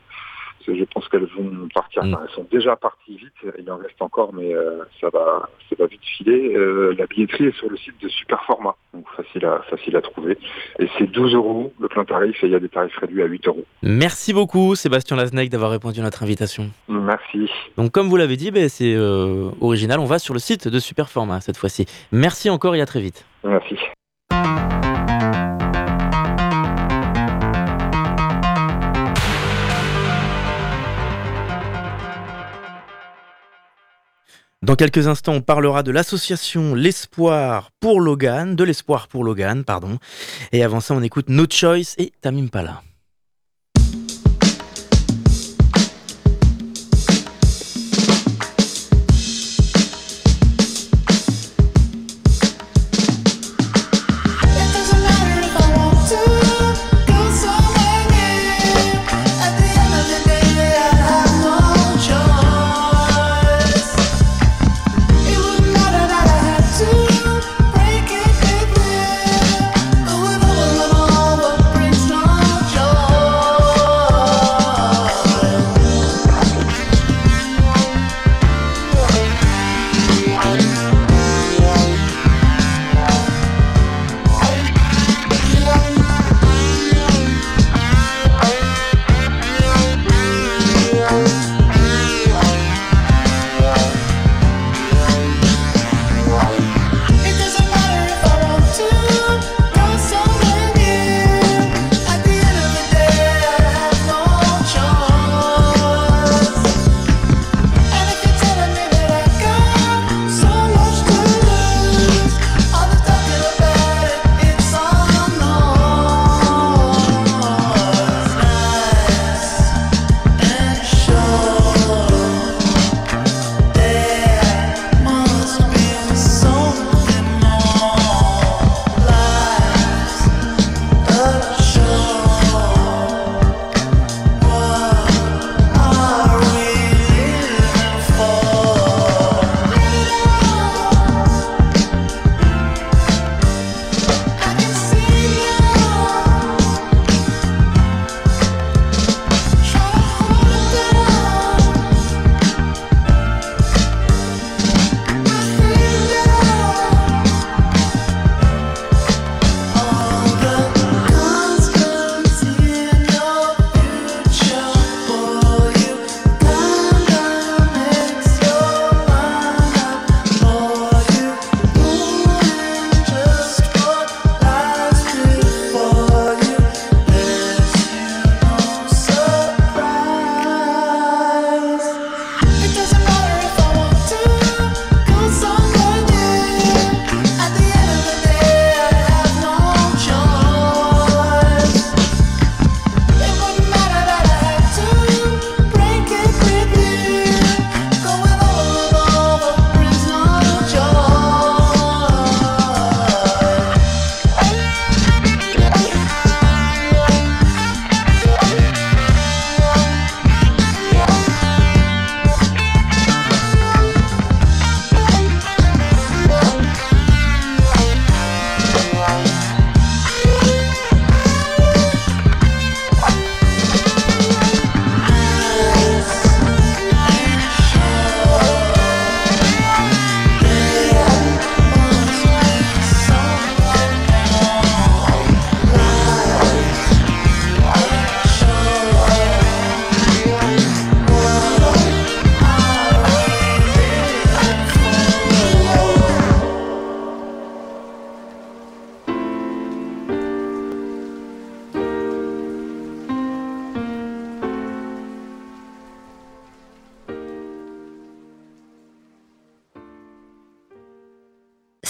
Speaker 6: je pense qu'elles vont partir. Mmh. Elles sont déjà parties vite. Il en reste encore, mais euh, ça va, ça va vite filer. Euh, la billetterie est sur le site de Superformat, donc facile à, facile à trouver. Et c'est 12 euros le plein tarif et il y a des tarifs réduits à 8 euros.
Speaker 1: Merci beaucoup, Sébastien Lasnek, d'avoir répondu à notre invitation.
Speaker 6: Merci.
Speaker 1: Donc, comme vous l'avez dit, ben, c'est euh, original. On va sur le site de Superformat cette fois-ci. Merci encore et à très vite.
Speaker 6: Merci.
Speaker 1: Dans quelques instants, on parlera de l'association L'Espoir pour Logan, de l'Espoir pour Logan, pardon. Et avant ça, on écoute No Choice et Tamim Pala.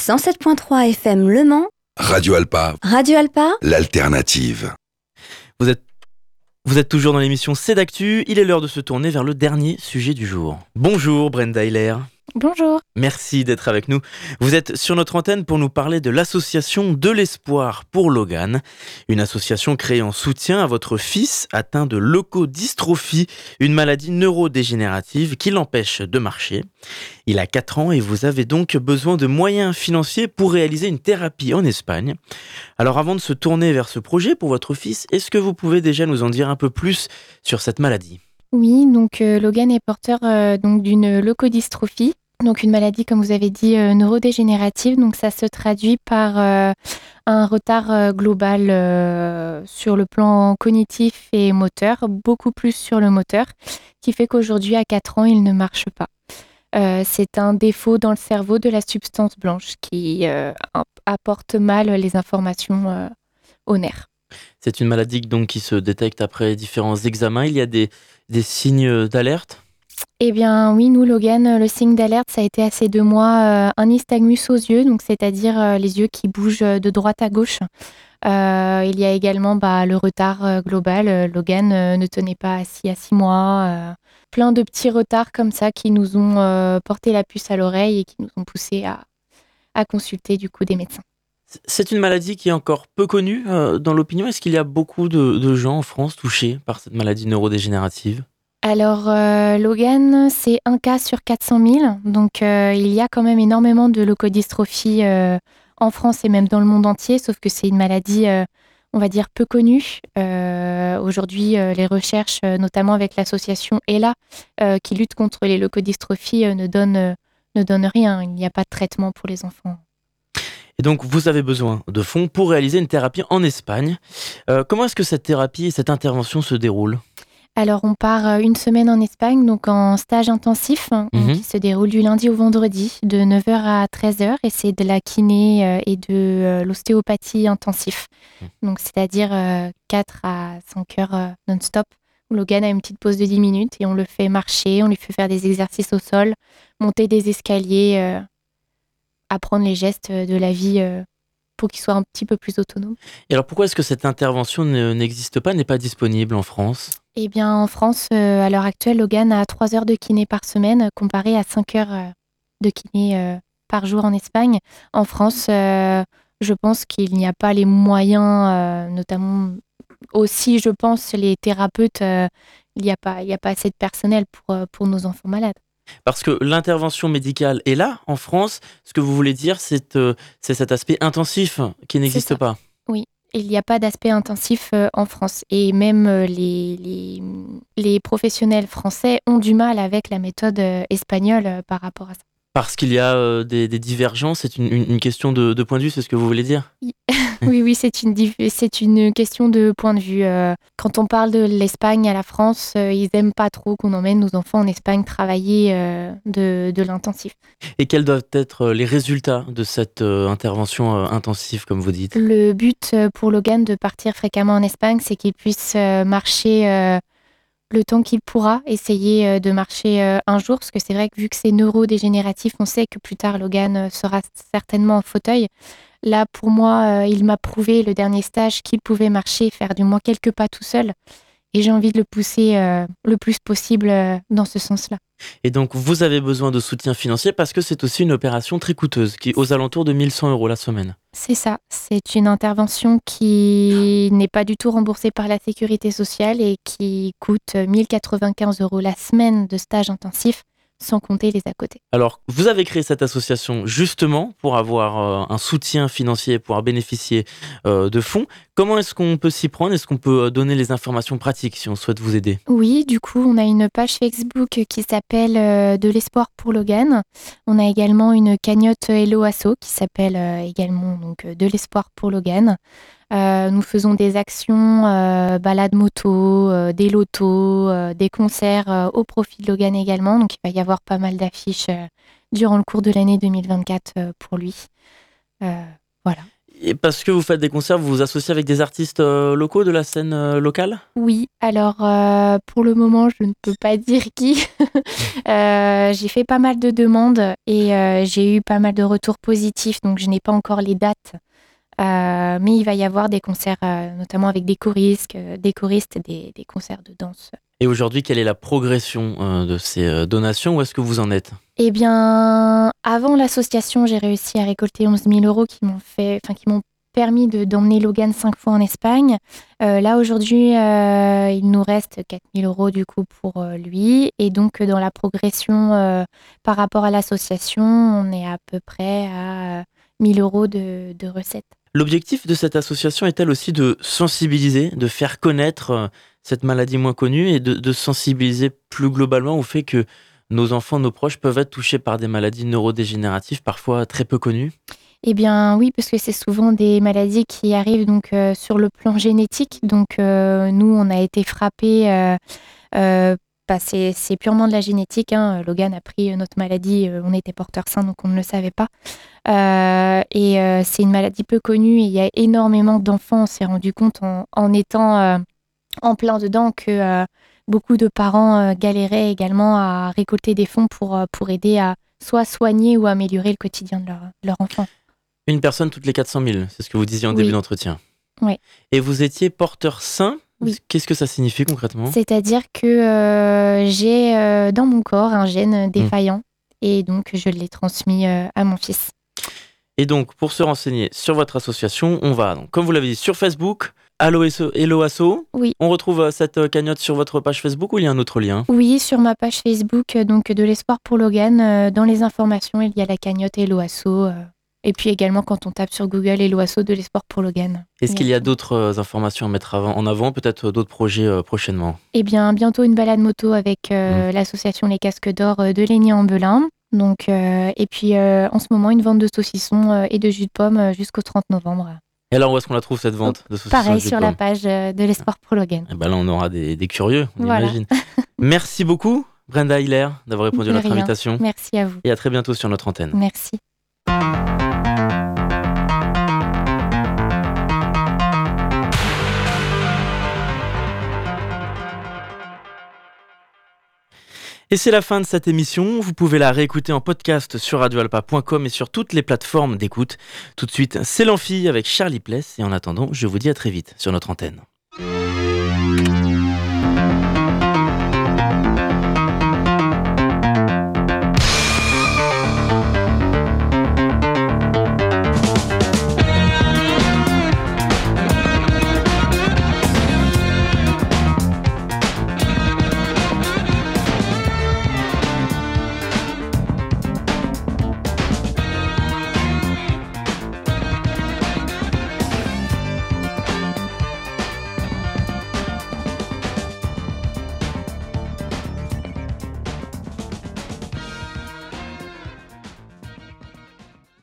Speaker 4: 107.3 FM Le Mans.
Speaker 5: Radio Alpa.
Speaker 4: Radio Alpa.
Speaker 5: L'alternative.
Speaker 1: Vous êtes vous êtes toujours dans l'émission C'est d'actu, il est l'heure de se tourner vers le dernier sujet du jour. Bonjour Brenda Hiller.
Speaker 7: Bonjour.
Speaker 1: Merci d'être avec nous. Vous êtes sur notre antenne pour nous parler de l'association De l'Espoir pour Logan, une association créée en soutien à votre fils atteint de leucodystrophie, une maladie neurodégénérative qui l'empêche de marcher. Il a 4 ans et vous avez donc besoin de moyens financiers pour réaliser une thérapie en Espagne. Alors avant de se tourner vers ce projet pour votre fils, est-ce que vous pouvez déjà nous en dire un peu plus sur cette maladie?
Speaker 7: Oui, donc euh, Logan est porteur euh, donc d'une leucodystrophie, donc une maladie comme vous avez dit euh, neurodégénérative. Donc ça se traduit par un retard global sur le plan cognitif et moteur, beaucoup plus sur le moteur, qui fait qu'aujourd'hui à 4 ans il ne marche pas. c'est un défaut dans le cerveau de la substance blanche qui apporte mal les informations aux nerfs.
Speaker 1: C'est une maladie donc qui se détecte après différents examens. Il y a des signes d'alerte?
Speaker 7: Eh bien oui, nous, Logan, le signe d'alerte, ça a été à ces deux mois euh, un nystagmus aux yeux, donc c'est-à-dire euh, les yeux qui bougent de droite à gauche. Euh, il y a également bah, le retard global. Logan ne tenait pas assis à six mois. plein de petits retards comme ça qui nous ont porté la puce à l'oreille et qui nous ont poussé à, consulter du coup des médecins.
Speaker 1: C'est une maladie qui est encore peu connue euh, dans l'opinion. Est-ce qu'il y a beaucoup de, gens en France touchés par cette maladie neurodégénérative?
Speaker 7: Alors, euh, Logan, c'est un cas sur 400 000. Donc, euh, il y a quand même énormément de leucodystrophie en France et même dans le monde entier, sauf que c'est une maladie, on va dire, peu connue. Aujourd'hui, les recherches, notamment avec l'association ELA, qui lutte contre les leucodystrophies, ne, donnent, ne donnent rien. Il n'y a pas de traitement pour les enfants.
Speaker 1: Et donc, vous avez besoin de fonds pour réaliser une thérapie en Espagne. Euh, comment est-ce que cette thérapie et cette intervention se déroulent?
Speaker 7: Alors, on part euh, une semaine en Espagne, donc en stage intensif, hein, mhm. qui se déroule du lundi au vendredi, de 9h à 13h, et c'est de la kiné euh, et de l'ostéopathie intensif. Mhm. Donc, c'est-à-dire 4 à 5 heures non-stop. Logan a une petite pause de 10 minutes et on le fait marcher, on lui fait faire des exercices au sol, monter des escaliers, apprendre les gestes de la vie euh, pour qu'il soit un petit peu plus autonome.
Speaker 1: Et alors pourquoi est-ce que cette intervention n'existe pas, n'est pas disponible en France?
Speaker 7: Eh bien en France, euh, à l'heure actuelle, Logan a 3 heures de kiné par semaine comparé à 5 heures euh, de kiné par jour en Espagne. En France, je pense qu'il n'y a pas les moyens, notamment aussi, je pense, les thérapeutes, il n'y a, pas, a pas assez de personnel pour, pour nos enfants malades.
Speaker 1: Parce que l'intervention médicale est là, en France. Ce que vous voulez dire, c'est euh, cet aspect intensif qui n'existe pas.
Speaker 7: Il n'y a pas d'aspect intensif euh, en France. Et même euh, les, les, professionnels français ont du mal avec la méthode espagnole par rapport à ça.
Speaker 1: Parce qu'il y a des, divergences, c'est une, question de, de, point de vue, c'est ce que vous voulez dire?
Speaker 7: Oui, oui, c'est une, c'est une question de point de vue. Euh, quand on parle de l'Espagne à la France, euh, ils n'aiment pas trop qu'on emmène nos enfants en Espagne travailler euh, de, de l'intensif.
Speaker 1: Et quels doivent être les résultats de cette intervention intensive, comme vous dites?
Speaker 7: Le but pour Logan de partir fréquemment en Espagne, c'est qu'il puisse marcher le temps qu'il pourra, essayer de marcher un jour, parce que c'est vrai que vu que c'est neurodégénératif, on sait que plus tard Logan sera certainement en fauteuil. Là, pour moi, euh, il m'a prouvé le dernier stage qu'il pouvait marcher, faire du moins quelques pas tout seul. Et j'ai envie de le pousser euh, le plus possible euh, dans ce sens-là.
Speaker 1: Et donc, vous avez besoin de soutien financier parce que c'est aussi une opération très coûteuse, qui est aux alentours de 1100 euros la semaine.
Speaker 7: C'est ça. C'est une intervention qui n'est pas du tout remboursée par la sécurité sociale et qui coûte 1095 euros la semaine de stage intensif sans compter les à côté.
Speaker 1: Alors, vous avez créé cette association justement pour avoir euh, un soutien financier, pour bénéficier euh, de fonds. Comment est-ce qu'on peut s'y prendre? Est-ce qu'on peut euh, donner les informations pratiques si on souhaite vous aider?
Speaker 7: Oui, du coup, on a une page Facebook qui s'appelle De l'espoir pour Logan. On a également une cagnotte Hello Asso qui s'appelle également donc De l'espoir pour Logan. Euh, nous faisons des actions, euh, balades moto, euh, des lotos, des concerts au profit de Logan également. Donc il va y avoir pas mal d'affiches durant le cours de l'année 2024 pour lui. voilà.
Speaker 1: Et parce que vous faites des concerts, vous vous associez avec des artistes euh, locaux de la scène euh, locale?
Speaker 7: Oui, alors euh, pour le moment, je ne peux pas dire qui. j'ai fait pas mal de demandes et j'ai eu pas mal de retours positifs, donc je n'ai pas encore les dates. mais il va y avoir des concerts, notamment avec des choristes, des choristes, des, des concerts de danse.
Speaker 1: Et aujourd'hui, quelle est la progression de ces donations? Où est-ce que vous en êtes?
Speaker 7: Eh bien, avant l'association, j'ai réussi à récolter 11 000 euros qui m'ont fait, enfin, qui m'ont permis de, d'emmener Logan cinq fois en Espagne. Euh, là, aujourd'hui, euh, il nous reste 4 000 euros du coup pour euh, lui. Et donc, dans la progression par rapport à l'association, on est à peu près à 1 000 euros de, recettes.
Speaker 1: L'objectif de cette association est-elle aussi de sensibiliser, de faire connaître cette maladie moins connue et de, de sensibiliser plus globalement au fait que nos enfants, nos proches peuvent être touchés par des maladies neurodégénératives parfois très peu connues?
Speaker 7: Eh bien oui, parce que c'est souvent des maladies qui arrivent donc euh, sur le plan génétique. Donc euh, nous, on a été frappés. Euh, bah, c'est purement de la génétique. Hein. Logan a pris notre maladie. on était porteur sain, donc on ne le savait pas. et c'est une maladie peu connue. Et il y a énormément d'enfants. On s'est rendu compte en étant en plein dedans que beaucoup de parents euh, galéraient également à récolter des fonds pour, euh, pour aider à soit soigner ou améliorer le quotidien de leur, leur enfant.
Speaker 1: Une personne toutes les 400 000, c'est ce que vous disiez en début d'entretien.
Speaker 7: Oui.
Speaker 1: Et vous étiez porteur sain Qu'est-ce que ça signifie concrètement?
Speaker 7: C'est-à-dire que euh, j'ai dans mon corps un gène défaillant et donc je l'ai transmis à mon fils.
Speaker 1: Et donc, pour se renseigner sur votre association, on va, donc, comme vous l'avez dit, sur Facebook, Allo Hello Asso.
Speaker 7: Oui.
Speaker 1: On retrouve euh, cette euh, cagnotte sur votre page Facebook ou il y a un autre lien?
Speaker 7: Oui, sur ma page Facebook, euh, donc de l'espoir pour Logan. Dans les informations, il y a la cagnotte Hello Asso. Et puis également, quand on tape sur Google Hello Asso de l'espoir pour Logan.
Speaker 1: Est-ce qu'il y a d'autres informations à mettre en avant, peut-être d'autres projets prochainement?
Speaker 7: Eh bien, bientôt une balade moto avec mmh. l'association Les Casques d'Or de Léni en Belin. Donc, et puis en ce moment, une vente de saucissons et de jus de pomme jusqu'au 30 novembre.
Speaker 1: Et alors, où est-ce qu'on la trouve cette vente de
Speaker 7: Pareil, sur la page euh, de l'Espoir Pro Logan.
Speaker 1: Et eh ben là, on aura des, curieux, on imagine. Merci beaucoup, Brenda Hiller, d'avoir répondu à notre invitation.
Speaker 7: Merci à vous.
Speaker 1: Et à très bientôt sur notre antenne.
Speaker 7: Merci.
Speaker 1: Et c'est la fin de cette émission. Vous pouvez la réécouter en podcast sur radioalpa.com et sur toutes les plateformes d'écoute. Tout de suite, c'est l'amphi avec Charlie Pless. Et en attendant, je vous dis à très vite sur notre antenne.